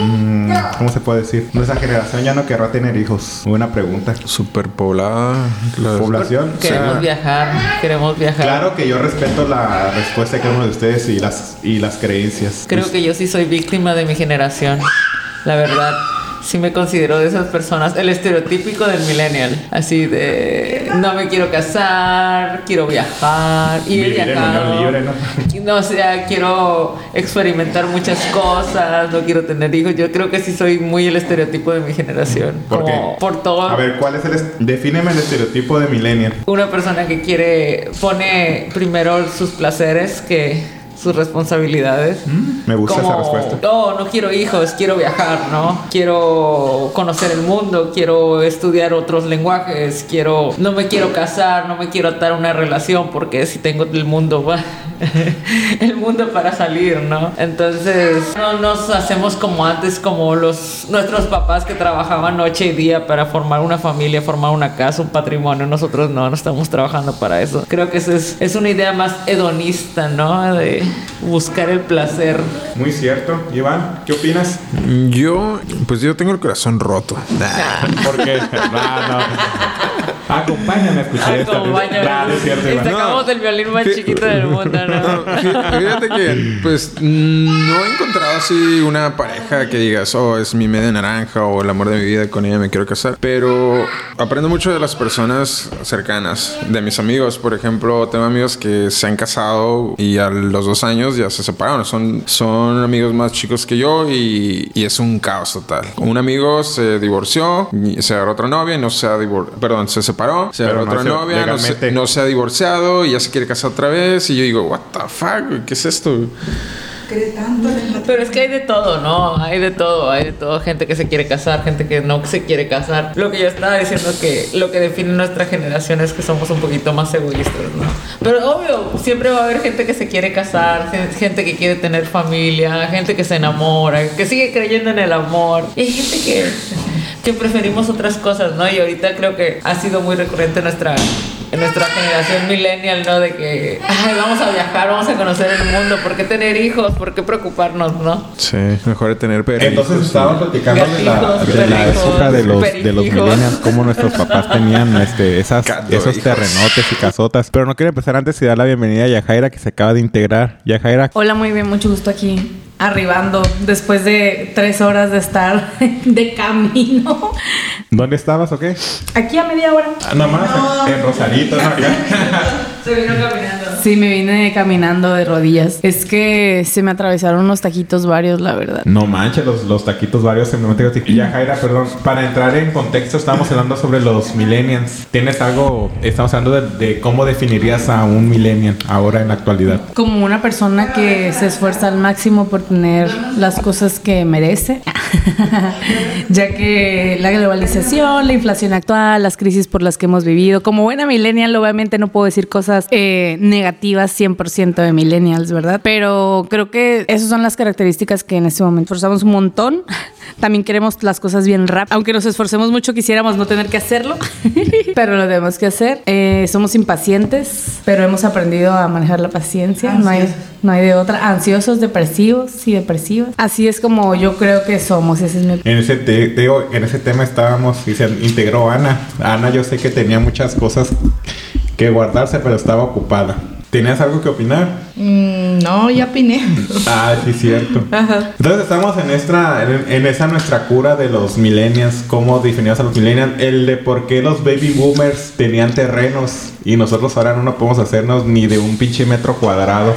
mm, ¿Cómo se puede decir? Nuestra generación ya no querrá tener hijos. Buena pregunta. Superpoblada. la- Población. sea, Queremos viajar, queremos viajar. Claro que yo respeto la respuesta de cada uno de ustedes y las, y las creencias. Creo que yo sí soy víctima de mi generación. La verdad, sí me considero de esas personas. El estereotípico del millennial. Así de no me quiero casar, quiero viajar. Y he viajado. libre, ¿no? No, o sea, quiero experimentar muchas cosas, no quiero tener hijos. Yo creo que sí soy muy el estereotipo de mi generación. ¿Por qué? Por todo. A ver, ¿cuál es el... Defíneme el estereotipo de millennial. Una persona que quiere, pone primero sus placeres que sus responsabilidades. Me gusta Como, esa respuesta. No, no quiero hijos, quiero viajar, ¿no? Quiero conocer el mundo, quiero estudiar otros lenguajes, quiero, no me quiero casar, no me quiero atar a una relación porque si tengo el mundo, va, el mundo para salir, ¿no? Entonces, no nos hacemos como antes, como los nuestros papás que trabajaban noche y día para formar una familia, formar una casa, un patrimonio. Nosotros no, no estamos trabajando para eso. Creo que eso es, es una idea más hedonista, ¿no? De buscar el placer. Muy cierto. Iván, ¿qué opinas? Yo, pues yo tengo el corazón roto. Porque... no, no. Acompáñame a escuchar. Acompáñame. Claro, es cierto, Y Iván. sacamos el violín más chiquito del mundo, ¿no? No, fí- Fíjate que, pues, no he encontrado así una pareja que digas, oh, es mi media naranja o el amor de mi vida, con ella me quiero casar. Pero aprendo mucho de las personas cercanas, de mis amigos. Por ejemplo, tengo amigos que se han casado y a los dos años ya se separaron. Son, son amigos más chicos que yo y, y es un caos total. Un amigo se divorció, y se agarró otra novia y no se ha divorciado. Perdón, se separó, se no otra se- novia, no se, no ha divorciado y ya se quiere casar otra vez. Y yo digo, what the fuck? ¿qué es esto? Pero es que hay de todo, ¿no? Hay de todo, hay de todo. Gente que se quiere casar, gente que no se quiere casar. Lo que yo estaba diciendo que lo que define nuestra generación es que somos un poquito más egoístas, ¿no? Pero obvio, siempre va a haber gente que se quiere casar, gen- gente que quiere tener familia, gente que se enamora, que sigue creyendo en el amor. Y hay gente que, que preferimos otras cosas, ¿no? Y ahorita creo que ha sido muy recurrente en nuestra en nuestra generación millennial, ¿no? De que, ay, vamos a viajar, vamos a conocer el mundo, ¿por qué tener hijos? ¿Por qué preocuparnos, no? Sí, mejor de tener perrijos. Entonces estaban platicando de la, de la perrijos, época de los, de los millennials, cómo nuestros papás tenían este, esas, esos hijos. terrenotes y casotas. Pero no quiero empezar antes y dar la bienvenida a Yajaira que se acaba de integrar. Yajaira, Hola, muy bien, mucho gusto aquí. Arribando después de tres horas de estar de camino. ¿dónde estabas o qué? Aquí a media hora. Ah, nomás en Rosarito, ¿no? Se vino caminando. Sí, me vine caminando de rodillas. Es que se me atravesaron unos taquitos varios, la verdad. No manches, los, los taquitos varios simplemente. Yajaira, perdón. Para entrar en contexto, estamos hablando sobre los millennials. ¿Tienes algo? Estamos hablando de, de cómo definirías a un millennial ahora en la actualidad. Como una persona que se esfuerza al máximo por tener las cosas que merece, ya que la globalización, la inflación actual, las crisis por las que hemos vivido, como buena millennial, obviamente no puedo decir cosas eh, negativas 100% de millennials, ¿verdad? Pero creo que esas son las características que en este momento esforzamos un montón. También queremos las cosas bien rápido, aunque nos esforcemos mucho, quisiéramos no tener que hacerlo, pero lo tenemos que hacer. Eh, somos impacientes, pero hemos aprendido a manejar la paciencia. No hay, no hay de otra. Ansiosos, depresivos y depresivas. Así es como yo creo que somos. Ese es mi En ese, te- te digo, en ese tema estábamos y se integró Ana. Ana yo sé que tenía muchas cosas que guardarse, pero estaba ocupada. ¿Tenías algo que opinar? Mm, no, ya opiné. Ah, sí, cierto. Ajá. Entonces estamos en esta, en, en esa nuestra cura de los millennials, cómo definimos a los millennials, el de por qué los baby boomers tenían terrenos y nosotros ahora no nos podemos hacernos ni de un pinche metro cuadrado.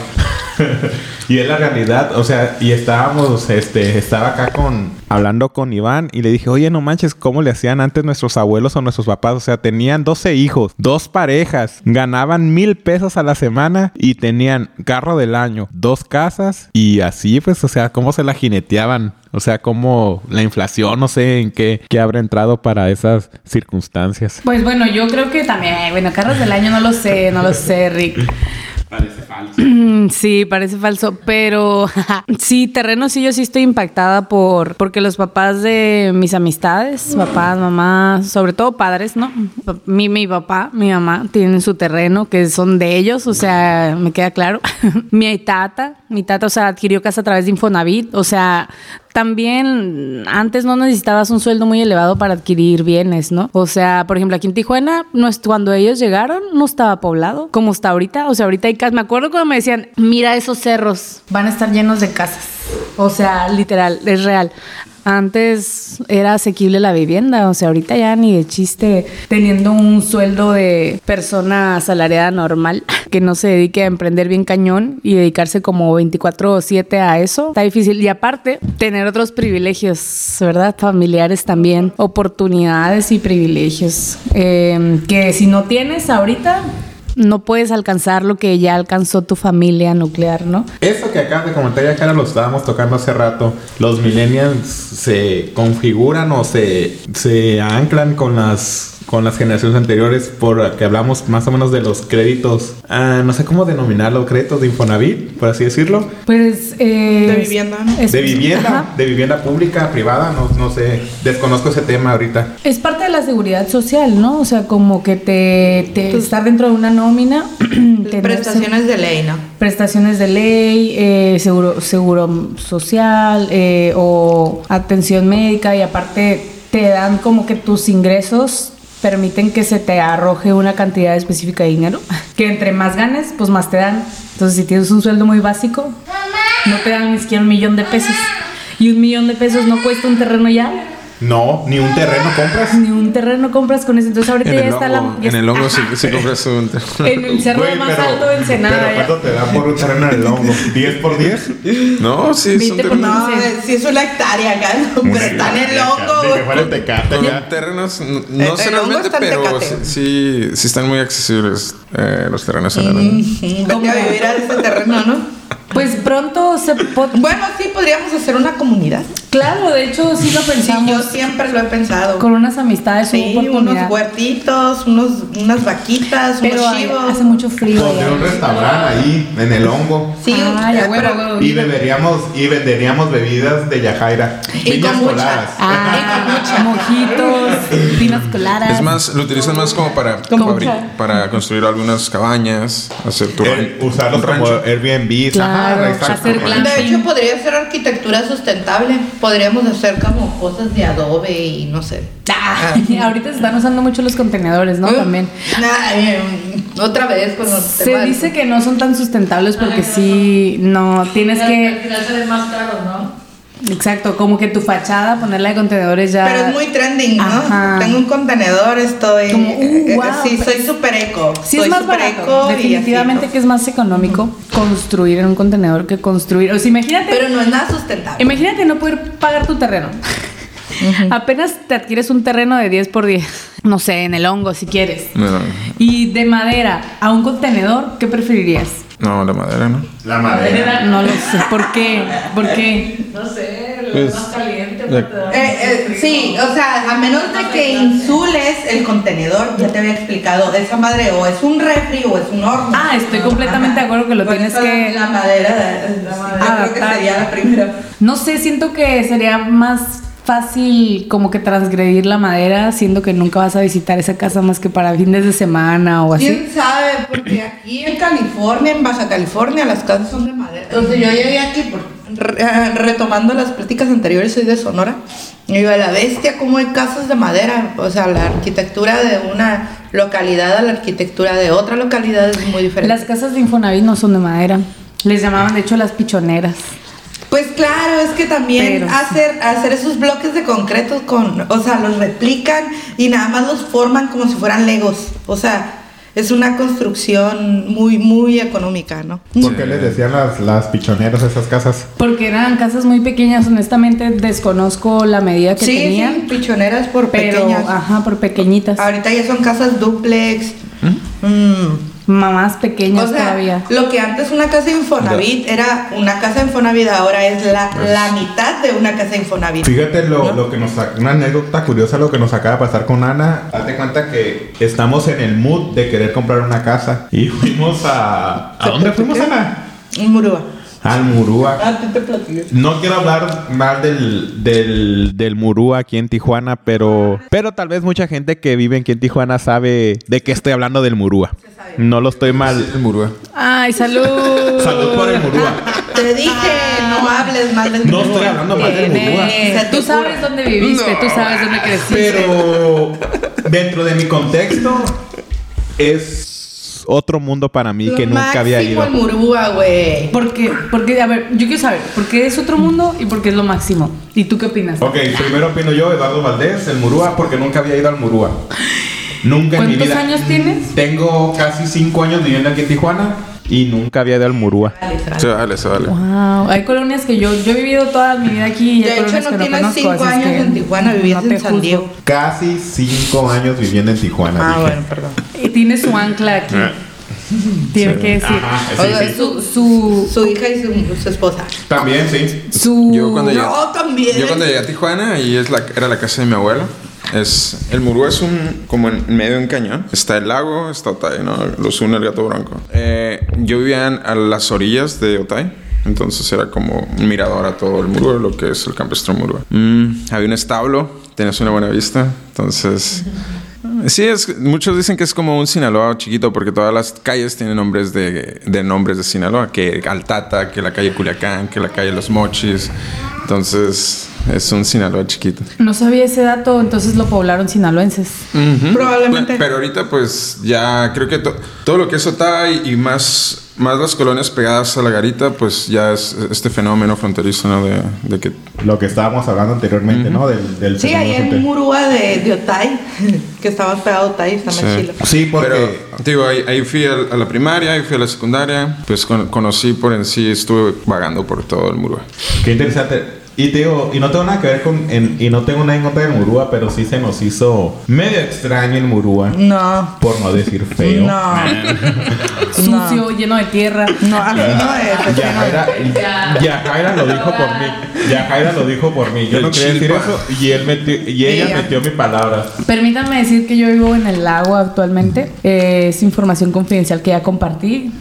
y es la realidad, o sea, y estábamos, este, estaba acá con, hablando con Iván y le dije, oye, no manches, ¿cómo le hacían antes nuestros abuelos o nuestros papás? O sea, tenían 12 hijos, dos parejas, ganaban mil pesos a la semana y tenían carro del año, dos casas y así, pues, o sea, cómo se la jineteaban. O sea, cómo la inflación, no sé en qué, qué habrá entrado para esas circunstancias. Pues bueno, yo creo que también, bueno, carros del año no lo sé, no lo sé, Rick. Mm, Sí, parece falso, pero sí, terreno sí, yo sí estoy impactada por porque los papás de mis amistades, papás, mamás, sobre todo padres, ¿no? Mi, mi papá, mi mamá tienen su terreno que son de ellos, o sea, me queda claro. mi tata, mi tata, o sea, adquirió casa a través de Infonavit, o sea, también antes no necesitabas un sueldo muy elevado para adquirir bienes, ¿no? O sea, por ejemplo, aquí en Tijuana, no es, cuando ellos llegaron, no estaba poblado como está ahorita. O sea, ahorita hay casas. Me acuerdo cuando me decían, mira esos cerros, van a estar llenos de casas. O sea, literal, es real. Antes era asequible la vivienda, o sea, ahorita ya ni de chiste teniendo un sueldo de persona asalariada normal que no se dedique a emprender bien cañón y dedicarse como 24 o 7 a eso, está difícil. Y aparte, tener otros privilegios, ¿verdad? Familiares también, oportunidades y privilegios eh, que si no tienes ahorita, no puedes alcanzar lo que ya alcanzó tu familia nuclear, ¿no? Eso que acabas de comentar ya cara lo estábamos tocando hace rato. Los millennials se configuran o se, se anclan con las con las generaciones anteriores porque hablamos más o menos de los créditos, ah, no sé cómo denominarlo, créditos de Infonavit, por así decirlo. Pues eh, De vivienda, de vivienda, Ajá. de vivienda pública, privada, no, no sé, desconozco ese tema ahorita. Es parte de la seguridad social, ¿no? O sea, como que te, te estar dentro de una nómina, Prestaciones de ley, ¿no? prestaciones de ley, eh, seguro, seguro social eh, o atención médica y aparte te dan como que tus ingresos permiten que se te arroje una cantidad específica de dinero, que entre más ganes, pues más te dan. Entonces, si tienes un sueldo muy básico, no te dan ni siquiera un millón de pesos. Y un millón de pesos no cuesta un terreno ya. No, ni un terreno compras. Ni un terreno compras con eso. Entonces, ahorita En ya el está hongo, la. ya en el hongo sí, sí compras un... En el cerro Güey, más pero- alto de Ensenada. Pero. ¿cuánto te dan por un terreno en el hongo? ¿10 por 10? No, sí, es un 20 por terreno. No, Sí. eh, sí es una hectárea acá, pero está en el hongo, que fuera en Tecate, ya. terrenos, no, El- no el sé realmente, en pero sí, sí, sí están muy accesibles eh, los terrenos en el hongo. Mm, Vete a vivir a ese terreno, ¿no? Pues pronto se. Bueno, sí, podríamos hacer una comunidad. Claro, de hecho sí lo Sí, pensamos. yo siempre lo he pensado. Con unas amistades, Sí, unos huertitos, unos, unas vaquitas, Pero unos hay- chivos. hace mucho frío. Pondría allá. un restaurante ahí, en el hongo. Sí, Ah, ya, eh. Y beberíamos, y venderíamos bebidas de Yajaira. Y Piñas kombucha. coladas. Ah, mojitos, pinas coladas. Es más, lo utilizan más como para, para construir algunas cabañas, hacer tu El- ran- usarlos como. Airbnb. Claro, exacto. hacer De hecho, podría ser arquitectura sustentable. Podríamos hacer como cosas de adobe y no sé. Ah, ahorita se están usando mucho los contenedores, ¿no? Uh, También. mm, otra vez con el Se dice que no son tan sustentables porque sí, no, tienes que... final salen más caros, ¿no? Exacto, como que tu fachada, ponerla de contenedores ya... Pero es muy trending, ¿no? Ajá. Tengo un contenedor, estoy. Como, uh, eh, eh, wow, sí, soy súper eco. Sí soy es más barato, eco así, definitivamente ¿no? que es más económico construir en un contenedor que construir. O sea, imagínate, Pero no es nada sustentable. imagínate no poder pagar tu terreno. Apenas te adquieres un terreno de 10 por 10, no sé, en el hongo si quieres. No, Y de madera a un contenedor, ¿qué preferirías? No, la madera, ¿no? La madera. No lo sé, ¿por qué? ¿Por qué? No sé, lo Pues, más caliente. da Eh, eh, sí, o sea, a menos de que insules el contenedor, ya te había explicado, esa madre o es un refri o es un horno. Ah, estoy completamente de acuerdo que lo Por tienes que La madera, de- yo creo que adaptar. sería la primera. No sé, siento que sería más fácil como que transgredir la madera, siendo que nunca vas a visitar esa casa más que para fines de semana o así. ¿Quién sabe? Porque aquí en California, en Baja California, las casas son de madera. Entonces yo llegué aquí, por, re- retomando las pláticas anteriores, soy de Sonora. Y digo, a la bestia, cómo hay casas de madera. O sea, la arquitectura de una localidad a la arquitectura de otra localidad es muy diferente. Las casas de Infonavit no son de madera. Les llamaban de hecho las pichoneras. Pues claro, es que también Pero sí. hacer, hacer esos bloques de concreto con, o sea, los replican y nada más los forman como si fueran legos. O sea, es una construcción muy, muy económica, ¿no? ¿Por qué les decían las, las pichoneras a esas casas? Porque eran casas muy pequeñas, honestamente desconozco la medida que Sí, tenían. sí, pichoneras por pero, pequeñas. ajá, por pequeñitas. Ahorita ya son casas duplex. Mm. Mamás pequeñas O sea, todavía. lo que antes una casa Infonavit era una casa Infonavit, ahora es la, la mitad de una casa Infonavit. Fíjate lo, lo que nos una anécdota curiosa lo que nos acaba de pasar con Ana. Date cuenta que estamos en el mood de querer comprar una casa y fuimos a ¿A dónde fuimos Ana? Un murúa. Al Murúa. Ah, tú te platico. No quiero hablar mal del, del, del Murúa aquí en Tijuana, pero, pero tal vez mucha gente que vive aquí en Tijuana sabe de qué estoy hablando del Murúa. No lo estoy mal. El murúa. Ay, salud. Salud por el Murúa. Te dije, no hables mal del No estoy hablando mal del Murúa. Tú sabes dónde viviste, tú sabes dónde creciste. Pero dentro de mi contexto es otro mundo para mí que nunca había ido. el Murúa, güey. ¿Por qué? Porque, a ver, yo quiero saber, ¿por qué es otro mundo y por qué es lo máximo? ¿Y tú qué opinas? Ok, primero opino yo, Eduardo Valdés, el Murúa, porque nunca había ido al Murúa. Nunca en mi ¿Cuántos vida. años tienes? Tengo casi cinco años viviendo aquí en Tijuana y nunca había ido al Murúa. Se vale, se vale. Wow, hay colonias que yo, yo he vivido toda mi vida aquí y De hecho, no tienes conozco. cinco así es años que en Tijuana, vivías no en San juzgo. Diego. Casi cinco años viviendo en Tijuana. Ah, dije. bueno, perdón. Y tiene su ancla aquí. Tiene que decir. Ajá, sí, Oiga, sí. Su, su, Su hija y su, su esposa. También, sí. su. Yo cuando llegué, No, también. yo cuando llegué a Tijuana y es la, era la casa de mi abuelo. Es, el Murúa es un, como en medio de un cañón. Está el lago, está Otay, ¿no? Los une el gato bronco. Eh, yo vivía en- a las orillas de Otay. Entonces era como un mirador a todo el Murúa, lo que es el campestre Murúa. Mm, había un establo, tenías una buena vista. Entonces... Sí, es, muchos dicen que es como un Sinaloa chiquito porque todas las calles tienen nombres de, de nombres de Sinaloa, que Altata, que la calle Culiacán, que la calle Los Mochis. Entonces, es un Sinaloa chiquito. No sabía ese dato, entonces lo poblaron sinaloenses. Probablemente. Pero ahorita pues ya creo que to- todo lo que es Otay y más, más las colonias pegadas a la garita, pues ya es este fenómeno fronterizo, ¿no? De, de que... Lo que estábamos hablando anteriormente, ¿no? Del, del Sí, ahí en. Murúa de, de Otay, que estaba pegado a Otay, está más Sí. chilo. Sí, porque Pero, digo, ahí, ahí fui al- a, la primaria, ahí fui a la secundaria, pues con- conocí por en sí, estuve vagando por todo el Murúa. Qué interesante. Y te digo, y no tengo nada que ver con, en- y no tengo una anécdota de Murúa, pero sí se nos hizo medio extraño el Murúa, No. por no decir feo. No. Sucio, lleno de tierra. No, no es. así no es. Yajaira, Yajaira lo dijo por mí. Yajaira lo dijo por mí. Yo El no quería decir eso y él metió, y ella Ella. metió mis palabras. Permítanme decir que yo vivo en el lago actualmente. Eh, es información confidencial que ya compartí.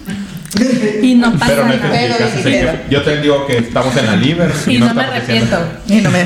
Y no pasa Pero no nada. Pero. Yo te digo que estamos en la Liber Y no me arrepiento. Y no me...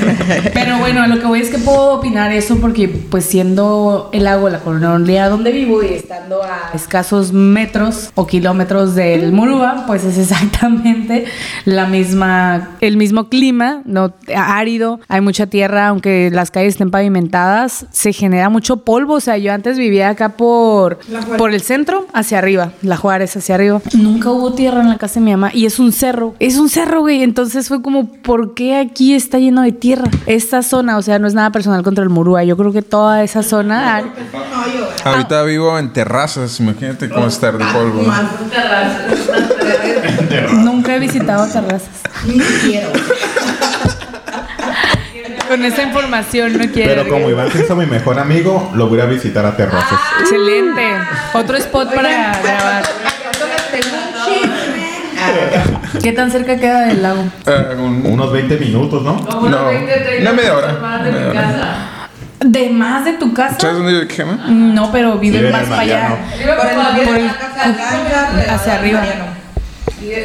Pero bueno, lo que voy es que puedo opinar eso porque pues siendo el lago la colonia donde vivo y estando a escasos metros o kilómetros del Murúa, pues es exactamente la misma, el mismo clima, no árido, hay mucha tierra, aunque las calles estén pavimentadas, se genera mucho polvo, o sea, yo antes vivía acá por, por el centro hacia arriba, la Juárez hacia arriba. Nunca hubo tierra en la casa de mi mamá y es un cerro, es un cerro, güey. Entonces fue como, ¿por qué aquí está lleno de tierra? Esta zona, o sea, no es nada personal contra el Murúa. Yo creo que toda esa zona. No, yo... Ahorita vivo en terrazas, imagínate cómo estar de polvo. Más Nunca he visitado terrazas. Ni quiero. Con esa información no quiero. Pero como Iván se hizo mi mejor amigo, lo voy a visitar a Terrazas. Excelente. Otro spot para grabar. ¿Qué tan cerca queda del lago? Eh, un- Unos 20 minutos, ¿no? No, una media hora. Media hora. ¿De más de tu casa? ¿Sabes dónde yo quema? No, pero vive Sí, más para allá. Por el, Por el- casa hacia arriba. Mariano.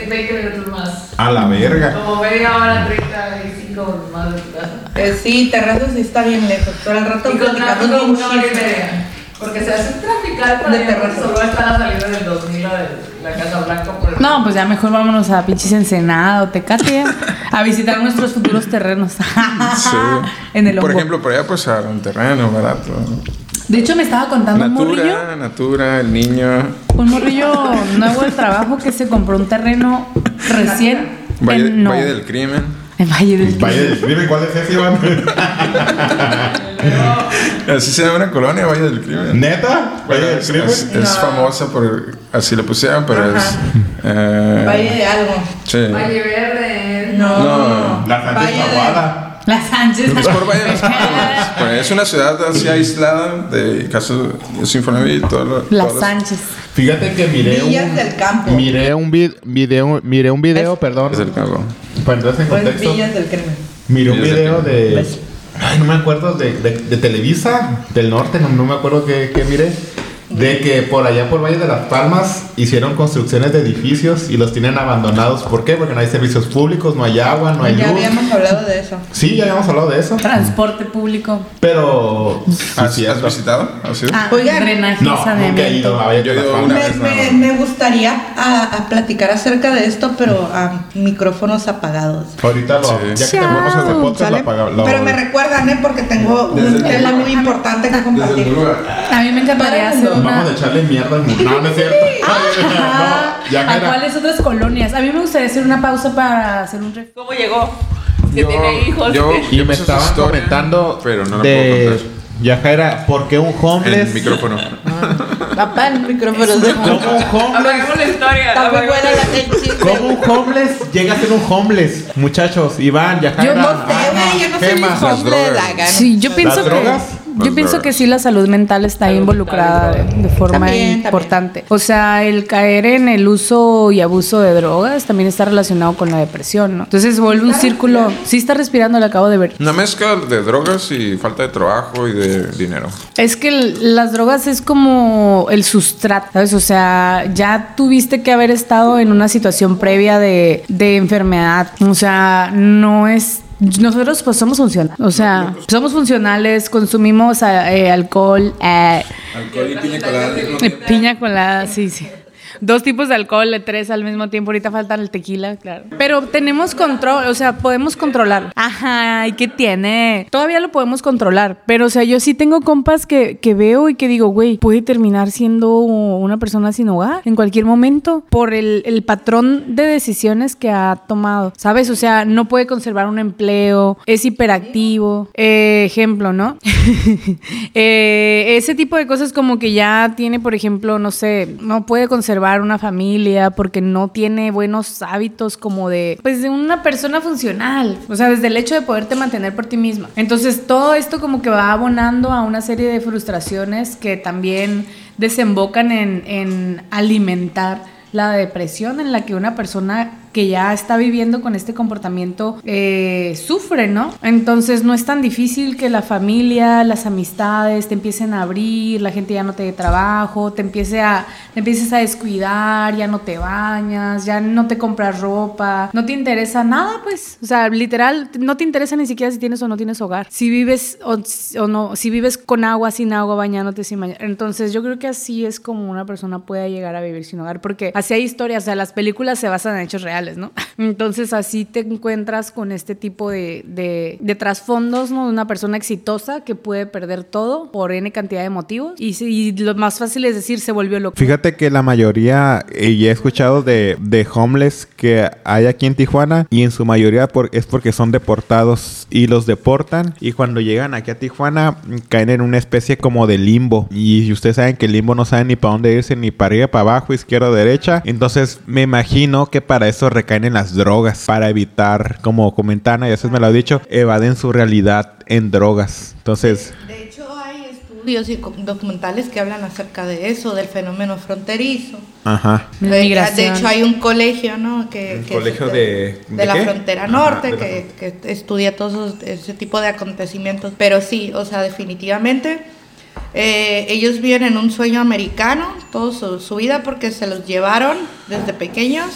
20 minutos más. A la verga. Como media hora, 35 más de tu casa. Eh, sí, Terrazas sí está bien lejos. Todo el rato Y de un una hora y media. Porque se hace traficar para De terraza. solo está la salida del 2000 a de la Casa Blanca. Por el- No, pues ya mejor vámonos a pinches Ensenada o Tecate a visitar nuestros futuros terrenos. Sí. en el Por hongo. ejemplo, por allá pues a un terreno barato. De hecho, me estaba contando un morrillo, Natura, Natura, el niño. un morrillo nuevo del trabajo que se compró un terreno recién Valle, en, no, Valle del Crimen. En Valle del Valle del Crimen, ¿cuál es ese, Iván? Así se llama una colonia, Valle del Crimen. ¿Neta? ¿Valle del es, Crimen? es- es famosa por. Así le pusieron, pero es. eh, Valle de algo. sí. Valle Verde. No. No. La Sánchez Valle de- Aguada. La Sánchez. Es por Valle es, por- es una ciudad así aislada de caso de Sinfonavit y todo lo. La todas Sánchez. Fíjate que miré Villas un... del Campo. Miré un vid- video, miré un video, perdón. Es el campo. Para entrar en contexto. Villas del Crimen. Miré un video de. Ay, no me acuerdo de, de, de Televisa, del norte, no, no me acuerdo qué, qué miré. De que por allá por Valle de las Palmas hicieron construcciones de edificios y los tienen abandonados. ¿Por qué? Porque no hay servicios públicos, no hay agua, no hay Ya luz. habíamos hablado de eso. Sí, ya habíamos hablado de eso. Transporte público. Pero ¿Has, sí, has visitado? Ah, Oigan. drenaje, No, nunca he saneamiento. ido a Valle de Yo una Me, vez me- gustaría a, a platicar acerca de esto, pero a micrófonos apagados. Ahorita lo, Sí. ya que terminamos este podcast, lo apaga- lo- Pero me recuerdan, ¿eh? Porque tengo un el- tema muy importante que compartir. A mí me encantaría hacer el una... Vamos a echarle mierda al mundo. No, no es cierto. Ajá. no, ya ¿A cuáles otras colonias? A mí me gustaría hacer una pausa para hacer un ref- ¿Cómo llegó? Que Yo- tiene hijos. yo- Y yo me estaban historia, comentando pero no la de puedo contar. Yajaira, ¿por qué un En homeless? el micrófono. Papá, el micrófono de ¿Cómo un homeless? Historia. ¿Cómo un homeless llega a ser un homeless? Muchachos, Iván, Yajaira, Yo no sé, Ana, güey, yo no soy. Las homeless. Sí, yo pienso que drogas? Yo pienso que sí la salud mental está Salud involucrada mental de, de forma También, importante. O sea, el caer en el uso y abuso de drogas también está relacionado con la depresión, ¿no? Entonces vuelve un círculo. Sí está respirando, lo acabo de ver. Una mezcla de drogas y falta de trabajo y de dinero. Es que el- las drogas es como el sustrato, ¿sabes? O sea, ya tuviste que haber estado en una situación previa de, de enfermedad. O sea, no es... Nosotros pues somos funcionales. O sea, somos funcionales, consumimos eh, alcohol, eh, Alcohol y piña colada. eh, piña colada, sí, sí. Dos tipos de alcohol, tres al mismo tiempo. Ahorita faltan el tequila, claro. Pero tenemos control, o sea, podemos controlar. Ajá, ¿y qué tiene? Todavía lo podemos controlar. Pero, o sea, yo sí tengo compas que, que veo y que digo, güey, puede terminar siendo una persona sin hogar en cualquier momento por el, el patrón de decisiones que ha tomado. ¿Sabes? O sea, no puede conservar un empleo, es hiperactivo. Eh, ejemplo, ¿no? Eh, ese tipo de cosas como que ya tiene, por ejemplo, no sé, no puede conservar una familia porque no tiene buenos hábitos como de, pues, de una persona funcional. O sea, desde el hecho de poderte mantener por ti misma. Entonces, todo esto como que va abonando a una serie de frustraciones que también desembocan en, en alimentar la depresión en la que una persona que ya está viviendo con este comportamiento eh, sufre, ¿no? Entonces no es tan difícil que la familia, las amistades te empiecen a abrir, la gente ya no te dé trabajo, te, empiece a, te empieces a descuidar, ya no te bañas, ya no te compras ropa, no te interesa nada, pues, o sea, literal, no te interesa ni siquiera si tienes o no tienes hogar, si vives o, no, si vives con agua, sin agua, bañándote sin bañar. Entonces yo creo que así es como una persona puede llegar a vivir sin hogar, porque así hay historias, o sea, las películas se basan en hechos reales, ¿no? Entonces así te encuentras con este tipo de, de, de trasfondos, ¿no? Una persona exitosa que puede perder todo por N cantidad de motivos y, y lo más fácil es decir, se volvió loco. Fíjate que la mayoría, y he escuchado de, de homeless que hay aquí en Tijuana, y en su mayoría por- es porque son deportados y los deportan, y cuando llegan aquí a Tijuana mm, caen en una especie como de limbo. Y ustedes saben que el limbo no sabe ni para dónde irse, ni para arriba, para abajo, izquierda derecha. Entonces me imagino que para eso recaen en las drogas, para evitar, como comentan, y a veces me lo ha dicho, evaden su realidad en drogas. Entonces, De hecho, hay estudios y documentales que hablan acerca de eso, del fenómeno fronterizo. ajá. De, de hecho, hay un colegio, ¿no? Que, ¿Un que colegio de- de, de la qué? frontera Ajá, norte la que, que estudia todos esos- ese tipo de acontecimientos. Pero sí, o sea, definitivamente eh, ellos viven en un sueño americano toda su, su vida porque se los llevaron desde pequeños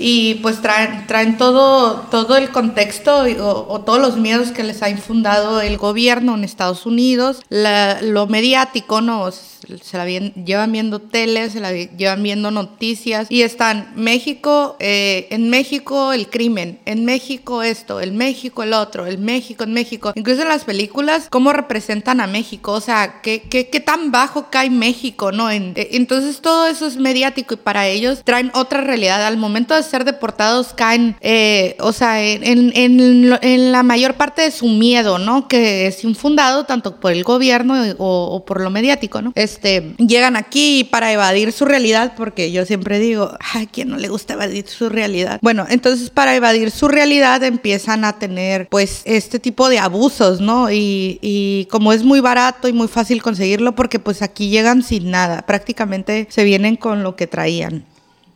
y pues traen, traen todo, todo el contexto o, o todos los miedos que les ha infundado el gobierno en Estados Unidos, la- lo mediático, ¿no? Se la vien- llevan viendo tele, se la llevan viendo noticias y están México, eh, en México el crimen, en México esto, en México el otro, el México, en México. Incluso en las películas, cómo representan a México, o sea, qué, qué, qué tan bajo cae México, ¿no? En- eh, entonces todo eso es mediático y para ellos traen otra realidad. Al momento de ser deportados caen, eh, o sea, en, la mayor parte de su miedo, ¿no? Que es infundado tanto por el gobierno o, por lo mediático, ¿no? Este, llegan aquí para evadir su realidad, porque yo siempre digo, ¿a quién no le gusta evadir su realidad? Bueno, entonces para evadir su realidad empiezan a tener, pues, este tipo de abusos, ¿no? Y, y como es muy barato y muy fácil conseguirlo, porque pues aquí llegan sin nada, prácticamente se vienen con lo que traían.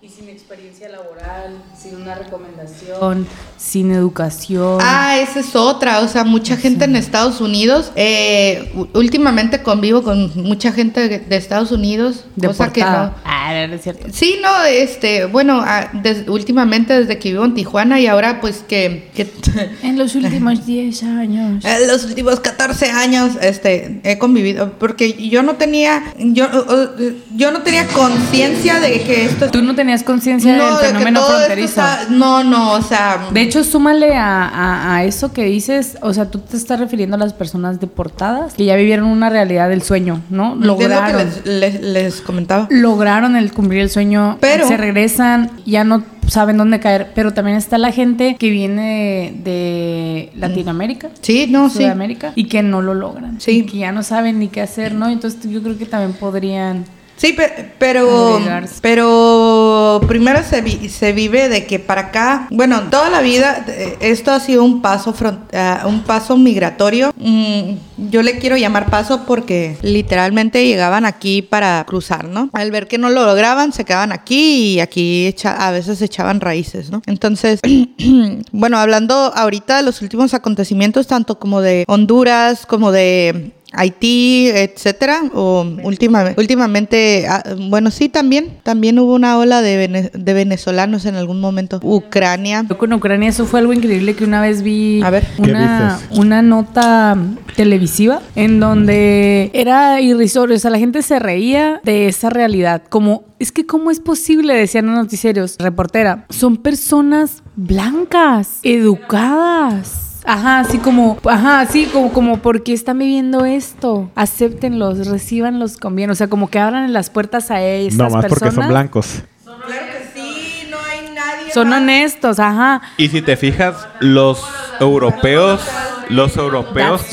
Y sin experiencia laboral, sin una recomendación, sin educación. Ah, esa es otra. O sea, mucha gente en Estados Unidos. eh, últimamente convivo con mucha gente de de Estados Unidos. cosa que no. No es cierto. Sí, no, este, bueno, ah, des- últimamente desde que vivo en Tijuana y ahora pues que, que En los últimos 10 años. en los últimos 14 años este he convivido porque yo no tenía yo yo no tenía conciencia de que esto Tú no tenías conciencia no, del de que fenómeno fronterizo. está- no, no, o sea, De hecho, súmale a, a- a eso que dices, o sea, tú te estás refiriendo a las personas deportadas que ya vivieron una realidad del sueño, ¿no? es lo que Lograron. les, les- les comentaba. Lograron el cumplir el sueño, Pero- se regresan, ya no saben dónde caer, pero también está la gente que viene de Latinoamérica. Sí, no, sí. Sudamérica y que no lo logran, Sí. y que ya no saben ni qué hacer, ¿no? Entonces yo creo que también podrían Sí, pe- pero, pero primero se, vi- se vive de que para acá, bueno, toda la vida eh, esto ha sido un paso ah, un paso migratorio. Mm, yo le quiero llamar paso porque literalmente llegaban aquí para cruzar, ¿no? Al ver que no lo lograban, se quedaban aquí y aquí echa- a veces echaban raíces, ¿no? Entonces, bueno, hablando ahorita de los últimos acontecimientos, tanto como de Honduras, como de Haití, etcétera, o última, últimamente, ah, bueno, sí, también, también hubo una ola de, vene- de venezolanos en algún momento. Ucrania. Yo con Ucrania eso fue algo increíble que una vez vi A ver. ¿Qué una, una nota televisiva en donde era irrisorio, o sea, la gente se reía de esa realidad, como es que cómo es posible, decían los noticieros, reportera, son personas blancas, educadas. Ajá, así como, ajá, así como, como, ¿por qué están viviendo esto? Acéptenlos, recibanlos con bien. O sea, como que abran las puertas a ellas. No más porque son blancos. Claro que sí, no hay nadie. Son más. honestos, ajá. Y si te fijas, los europeos, los europeos,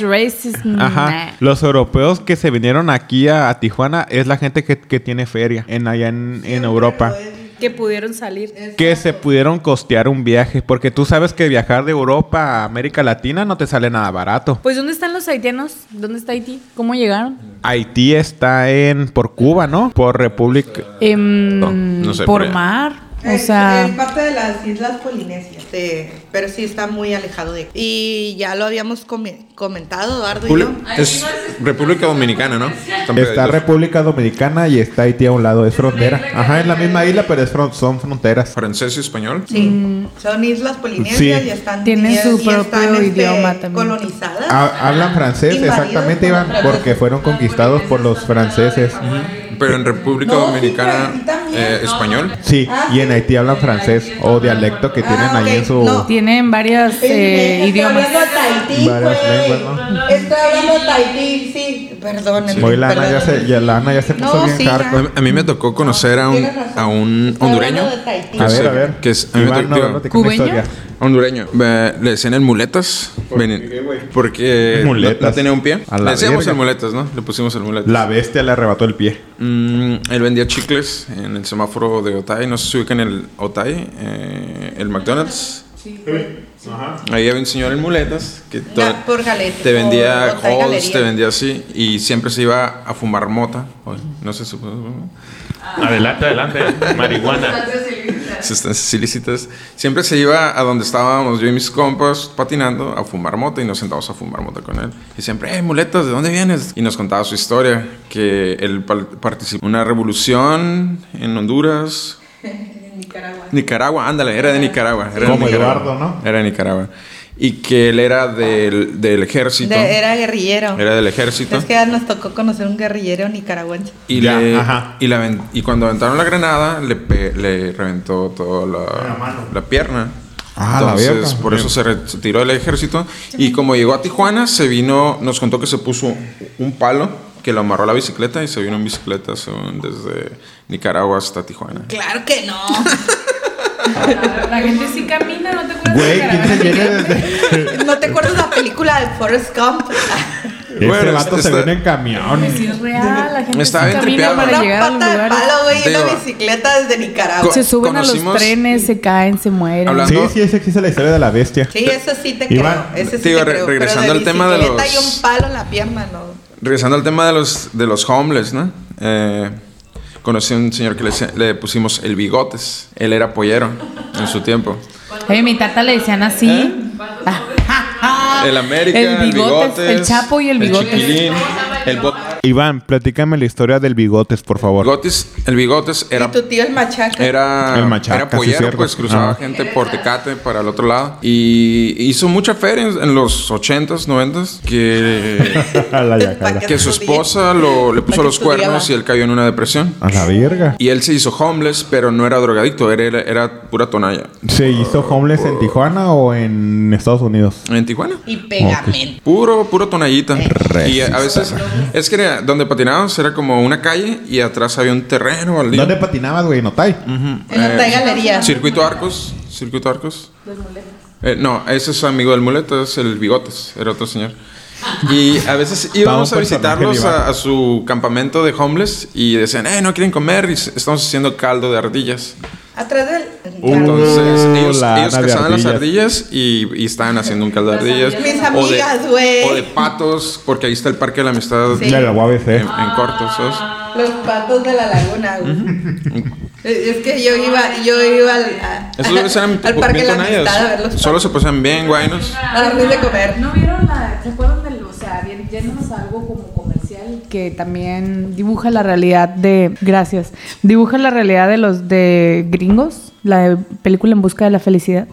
ajá, los europeos que se vinieron aquí a, a Tijuana es la gente que, que tiene feria en allá en, en Europa. Que pudieron salir. Que se pudieron costear un viaje, porque tú sabes que viajar de Europa a América Latina no te sale nada barato. Pues, ¿dónde están los haitianos? ¿Dónde está Haití? ¿Cómo llegaron? Haití está en por Cuba, ¿no? Por República. No, no sé, por pero- mar. O sea, es parte de las islas polinesias, de- pero sí está muy alejado de. Y ya lo habíamos come- comentado, Eduardo y yo. Es República Dominicana, ¿no? Está. República Dominicana y está Haití a un lado, es frontera. Ajá, es la misma isla, pero es fron- son fronteras. Francés y español. Sí, son islas polinesias Sí. y están Tienen su y propio están, este, idioma también. colonizadas. Ha- hablan francés, Invadidos exactamente, Iván, porque fueron conquistados por los franceses. Pero en República No, sí, Dominicana, también. eh, español. Sí, y en Haití hablan francés o dialecto que tienen Ah, ahí ok, en su... no. Tienen varias eh, Estoy idiomas. hablando de Tahití, Varias güey. Estoy hablando de Tahití, sí. Perdónenme. Hoy la Ana ya se, ya la Ana ya se puso No, bien sí, hardcore. A mí me tocó conocer a un, Tienes razón. a un Estoy hondureño. hablando A ver, a ver. Que es, a mí me Iván, tocó- no, ¿Cubeño? historia. hondureño. Le decían el muletas. Porque no- Muletas. No, tenía un pie. A Le decíamos verga. el muletas, ¿no? Le pusimos el muletas. La bestia le arrebató el pie. Mm, él vendía chicles en el semáforo de Otay. No sé si ubican el Otay, eh, el McDonald's. Ahí había un señor en muletas que Ya, por Galete, te vendía Galería. te vendía así y siempre se iba a fumar mota. No sé si Adelante, adelante. Marihuana. sustancias ilícitas. Siempre se iba a donde estábamos yo y mis compas patinando a fumar mota y nos sentamos a fumar mota con él. Y siempre, eh, muletas, ¿de dónde vienes? Y nos contaba su historia, que él participó en una revolución en Honduras. Nicaragua. Nicaragua, ándale, era de Nicaragua. Era de Como Nicaragua. Eduardo, ¿no? Era de Nicaragua. Y que él era del, del ejército. De- era guerrillero. Era del ejército. Es que nos tocó conocer un guerrillero nicaragüense. Y, Ya, le- ajá. y, la y cuando aventaron la granada, le, pe- le reventó toda la, la pierna. Ah, la Entonces, verga. por eso se retiró del ejército. Y como llegó a Tijuana, se vino, nos contó que se puso un palo que lo amarró a la bicicleta y se vino en bicicleta según, desde Nicaragua hasta Tijuana. Claro que no. La gente sí camina, ¿no te acuerdas? Güey, de ¿quién se viene desde...? ¿No te acuerdas la película de Forrest Gump? Ese Bueno, vato está- se viene en camión. Sí, es real, la gente Está sí bien camina para Una llegar a los pata de palo, güey, y una Digo, bicicleta desde Nicaragua. Se suben a los trenes, se caen, se mueren. Hablando- Sí, sí, esa existe la historia de la bestia. Sí, eso sí te creo. Ese sí digo, te re- creo. regresando pero de al tema de bicicleta los- y un palo en la pierna, no. Regresando al tema de los, de los homeless, ¿no? Eh, conocí a un señor que le, pusimos el bigotes. Él era pollero en su tiempo. Oye, mi tata le decían así. El América, El el bigotes, bigotes, el Chapo y el bigotes. chiquilín, el bo- Iván, platícame la historia del bigotes, por favor. bigotes, el bigotes era Y tu tío el machaca. Era, El machaca, era sí, pollero, cierto. pues cruzaba Ah. gente por Tecate para el otro lado. Y hizo mucha feria en, en los 80s, 90s, que, que su esposa lo, le puso los cuernos y él cayó en una depresión. A la verga. Y él se hizo homeless, pero no era drogadicto, era, era, era pura tonalla. ¿Se hizo homeless en Tijuana o en Estados Unidos? En Tijuana. Y pegamento. Puro, puro tonallita. Re- Y a veces, es que donde patinábamos era como una calle y atrás había un terreno baldío. ¿Dónde patinabas, güey? ¿En Otay? En Thai Galería. Circuito Arcos. Circuito Arcos. Eh, no, ese es amigo del muleto, es el Bigotes, era otro señor. Y a veces íbamos a visitarlos a, a su campamento de homeless y decían, eh, no quieren comer y estamos haciendo caldo de ardillas. Atrás del. Uh, Entonces Uh, ellos, ellos cazaban las ardillas. y, y estaban haciendo un caldo de ardillas. Mis O de- amigas, güey. O de patos, porque ahí está el Parque de la Amistad Sí. De la UABC. en, en corto, ¿sabes? Los patos de la laguna, güey. Es que yo iba, yo iba al, a- Esos eran al parque de la amistad a ver los Solo se pasan bien guaynos. A darles de comer. ¿No vieron la, se acuerdan sea, bien- yéndonos a algo como comercial que también dibuja la realidad de, gracias, dibuja la realidad de los de gringos, la película En busca de la felicidad.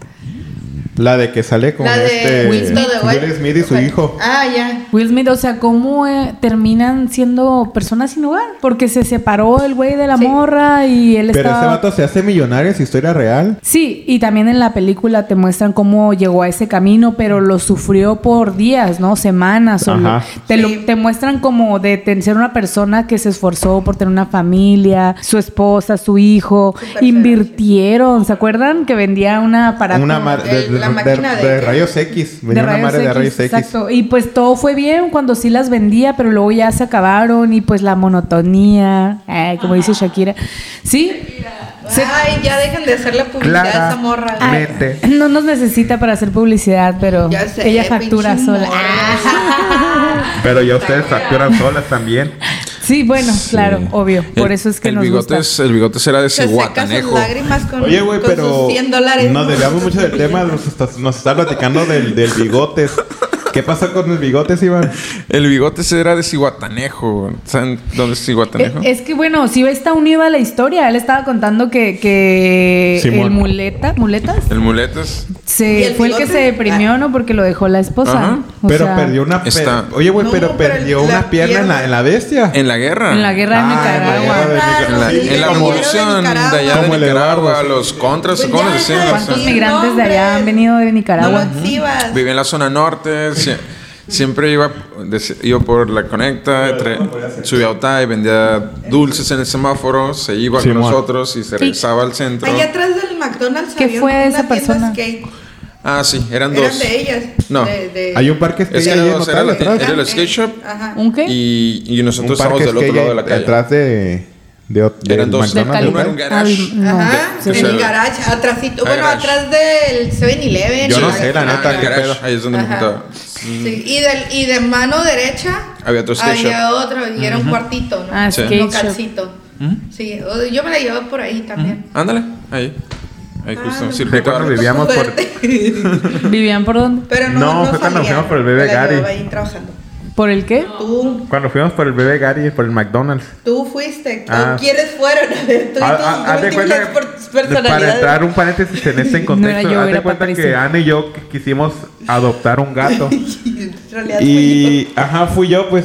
La de que sale con La de este Will Smith, de Will Smith y su hijo. Ah, ya. Will Smith, o sea, ¿cómo eh, terminan siendo personas sin hogar? Porque se separó el güey de la Sí. morra y él Pero estaba... ese vato se hace millonario, es historia real. Sí, y también en la película te muestran cómo llegó a ese camino, pero lo sufrió por días, ¿no? Semanas. o lo- Ajá. te, lo- te muestran como de, de ser una persona que se esforzó por tener una familia, su esposa, su hijo, invirtieron, ¿se acuerdan? Que vendía una aparato Una mar- de, El- la de- máquina de- de- de rayos X. de una rayos madre de X, rayos X. Exacto. Y pues todo fue bien cuando sí las vendía, pero luego ya se acabaron y pues la monotonía, ay, como dice Shakira. Sí. Se- Ay, ya dejen de hacerle publicidad a esa morra. Ay, no nos necesita para hacer publicidad, pero sé, ella factura sola. Pero ya ustedes facturan solas también. Sí, bueno, claro, obvio. Por El- eso es que el nos bigotes, gusta. El bigotes era de Se seca sus Cihuatanejo. lágrimas con, Oye, güey, pero sus 100 dólares. nos desviamos mucho del tema. Nos está, nos está platicando del, del bigotes. ¿Qué pasa con el bigotes, Iván? El bigotes era de Cihuatanejo. ¿Saben dónde es Cihuatanejo? Es que bueno, sí está unido a la historia. Él estaba contando que, que Simón. el muleta, muletas, El muletas. ¿Y se el fue el que bigote? se deprimió, ¿no? Porque lo dejó la esposa. O Pero sea, perdió una... está- Oye, güey, No, pero pero perdió una pierna en la, pierna- en la bestia. En la guerra. en la guerra de Ah, Nicaragua. en la guerra de Nicaragua. En la, en revolución de, Nicaragua. allá de Nicaragua, los contras, ¿cómo les decían? ¿Cuántos migrantes de allá han venido de Nicaragua? Lo exhibas. Vivía en la zona norte, sie- siempre iba, iba por la conecta, subía a Otay, vendía dulces en el semáforo, se iba Sí, con nosotros y se regresaba al centro. Allá atrás del McDonald's ¿Qué había fue una esa tienda persona? skate. Ah, sí, eran Eran dos. de ellas. No. De, de- Hay un parque Es que skate ahí en dos, era, Otay, la- atrás. era el skate shop Ajá. ¿Un qué? y, y nosotros estábamos del otro lado de la calle. Detrás de... De, de Eran dos. McDonald's, Uno era un garage. Al- no. Ajá, Sí, en sí. el garage, atrásito. Bueno, garage. atrás del 7-Eleven. Yo no y- sé, la Ah, neta, en el qué garage, pedo. Ahí es donde me Ajá. juntaba. Sí, y, del, y de mano derecha Había otro skate había shop. otro y era un cuartito, ¿no? Ah, Sí. Un skate shop. localcito. Sí, o- yo me la llevaba por ahí también. Ándale, ahí. Ahí justo, Ah, circuito cuando vivíamos por- Suerte. ¿Vivían por dónde? Pero no, No, no, fue cuando salía. fuimos por el bebé Me la Gary. llevaba ahí trabajando. ¿Por el qué? Tú, Cuando fuimos por el bebé Gary, por el McDonald's. tú fuiste. Ah. ¿Quiénes fueron? A ver, tú y Ah, tus ah, múltiples Para entrar un paréntesis en este contexto, No haz de cuenta que. Ana y yo qu- quisimos adoptar un gato. Y, ajá, fui yo, pues.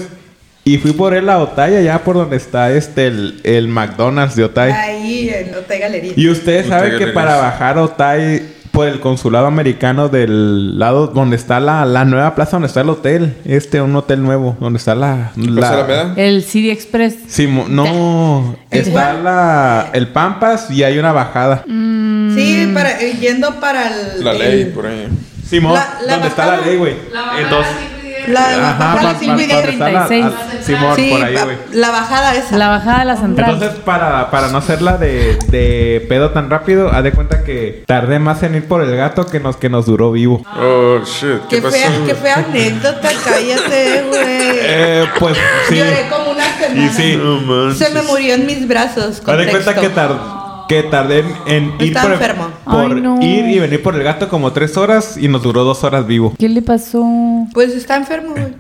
Y fui por él a Otay, allá por donde está este, el, el McDonald's de Otay. ahí en Hotel Galería. Y ustedes Otay saben que para bajar a Otay por el consulado americano del lado donde está la, la nueva plaza, donde está el hotel, este, un hotel nuevo, donde está la... ¿Plaza Alameda? El CD Express. Sí, mo- no, está la, el Pampas y hay una bajada. Sí, para, eh, yendo para el... La ley, el- por ahí. Simón, La- la donde está la ley, güey. Entonces, La, ajá, bajada pa- cinco y pa- diez. donde está la- 36. al- Simón, Sí, por ahí, pa- güey. la bajada esa. La bajada de la central. Entonces, para, para no hacerla de, de pedo tan rápido, haz de cuenta que tardé más en ir por el gato que nos, que nos duró vivo. Oh, shit. ¿Qué Qué pasó? fea, qué fea anécdota, cállate, güey. Eh, pues sí. Lloré como una semana. Y sí. Se me murió en mis brazos. Haz de cuenta que, tar- que tardé en, en ir, por, enfermo. por Ay, no. ir y venir por el gato como tres horas y nos duró dos horas vivo. ¿Qué le pasó? Pues está enfermo, güey.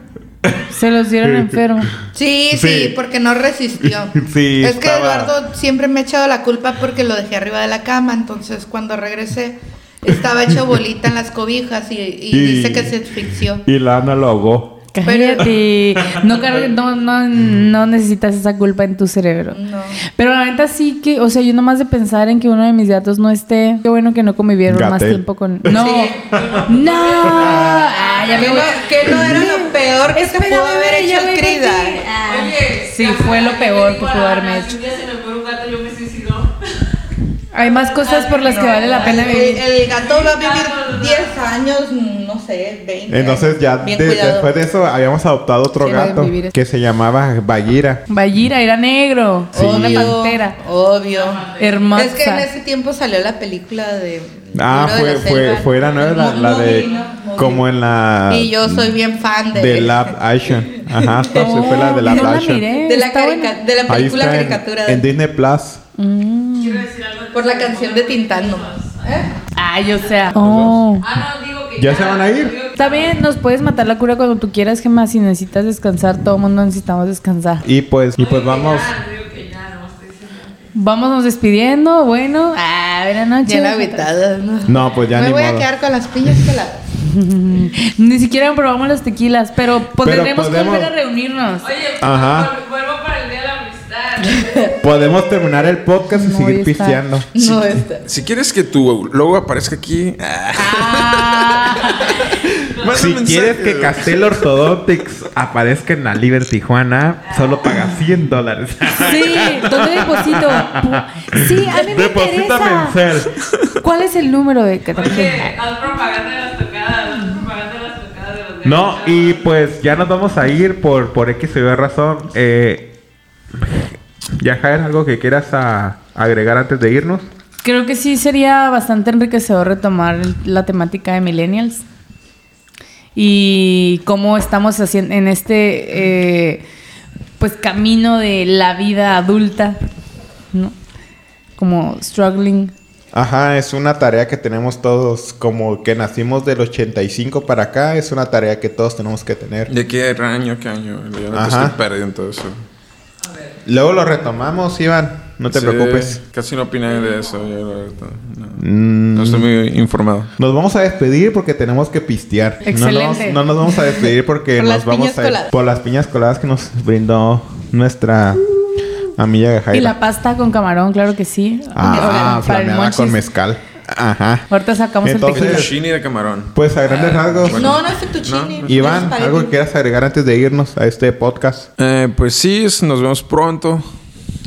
Se los dieron enfermo. Sí, sí, Sí. porque no resistió. Sí, Es que estaba- Eduardo siempre me ha echado la culpa porque lo dejé arriba de la cama. Entonces, cuando regresé, estaba hecho bolita en las cobijas y, y Y- dice que se asfixió. Y la Ana lo ahogó. Cállate. No, cargue- no, no, no necesitas esa culpa en tu cerebro. No. Pero la neta sí que, o sea, yo nomás de pensar en que uno de mis gatos no esté, qué bueno que no convivieron más tiempo con. No, Sí. no. Ah, ya Que me no, voy. que no era lo peor que se pudo haber hecho Crida. Ah, sí, fue lo peor que pudo haberme hecho. Hay más cosas por las que vale la pena El, vivir. el gato va a vivir 10 años, no sé, 20. Entonces ya de- después de eso habíamos adoptado otro Sí, gato que se llamaba Bagira. Bayira era negro, una pantera. Obvio. Hermosa. Es que en ese tiempo salió la película de. Ah, fue, la fue, fue la nueva, la, la de ¿no? como en la Y yo soy bien fan de. de Lab Action. Ajá, sí fue la de Lab no la Action. miré. de la, de la Ahí película está en, caricatura. en de- Disney Plus. Por la canción de Tintán nomás. ¿Eh? Ay, o sea. Oh. ¿Ya se van a ir? Está bien, nos puedes matar la cura cuando tú quieras, que más si necesitas descansar, todo el mundo necesitamos descansar. Y pues, y pues vamos. Vámonos despidiendo, bueno. Ah, buenas noches. Bien agitada, ¿no? No, pues ya Me ni voy a quedar con las piñas peladas. Ni siquiera probamos las tequilas, pero podremos podemos- volver a reunirnos. Ajá. Vuelvo para el día de la amistad. Podemos terminar el podcast y No, seguir pisteando. No está. Si quieres que tu logo aparezca aquí, ah, Ah, Si quieres que güey. Castell Orthodontics aparezca en la Liber Tijuana, solo paga 100 dólares. sí, ¿dónde deposito? Sí, a mí me Deposita interesa. ¿Cuál es el número de que haz propaganda de las tocadas, haz propaganda de las tocadas No, y pues ya nos vamos a ir por, por X o Y razón. Eh, ya, Jair, algo que quieras a- agregar antes de irnos. Creo que sí sería bastante enriquecedor retomar la temática de millennials y cómo estamos haciendo en este eh, pues camino de la vida adulta, ¿no? Como struggling. Ajá, es una tarea que tenemos todos, como que nacimos del 85 para acá, es una tarea que todos tenemos que tener. ¿De qué año, qué año? Yo no te Ajá. estoy perdiendo en todo eso. Luego lo retomamos, Iván, no te Sí, preocupes. Casi no opiné de eso. Yo, no. Mm, No estoy muy informado. Nos vamos a despedir porque tenemos que pistear. No nos, Excelente. no nos vamos a despedir porque Por nos vamos a ir coladas. por las piñas coladas que nos brindó nuestra amiga Jaira. Y la pasta con camarón, claro que sí. Ah, flameada con mezcal. Ajá. Ahorita sacamos Entonces- el. Fettuccine de camarón. Pues a grandes rasgos. No, no es fettuccine. Iván, es espagueti. algo que quieras agregar antes de irnos a este podcast. Eh, pues sí, nos vemos pronto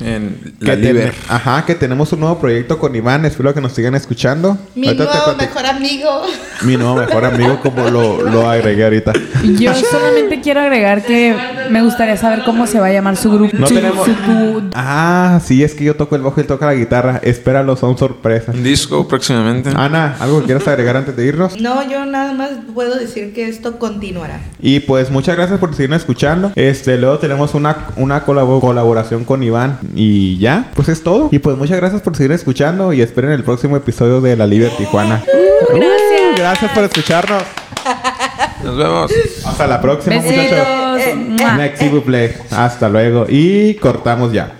en la Que. Ajá, que tenemos un nuevo proyecto con Iván. Espero que nos sigan escuchando. Mi Ahorita nuevo mejor amigo. Mi nuevo mejor amigo, como lo, lo agregué ahorita. Yo solamente quiero agregar que me gustaría saber cómo se va a llamar su grupo. No Su- tenemos- su- tu- Ah, sí, es que yo toco el bajo y él toca la guitarra. Espéralo, son sorpresas. Un disco próximamente. Ana, ¿algo que quieras agregar antes de irnos? No, yo nada más puedo decir que esto continuará. Y pues muchas gracias por seguirnos escuchando. Este, luego tenemos una, una colabo- colaboración con Iván. Y ya, pues es todo. Y pues muchas gracias por seguir escuchando. Y esperen el próximo episodio de La Liber Tijuana. Gracias. Gracias por escucharnos. Nos vemos. Hasta la próxima, muchachos. Besitos. Mua. Next. Hasta luego. Y cortamos ya.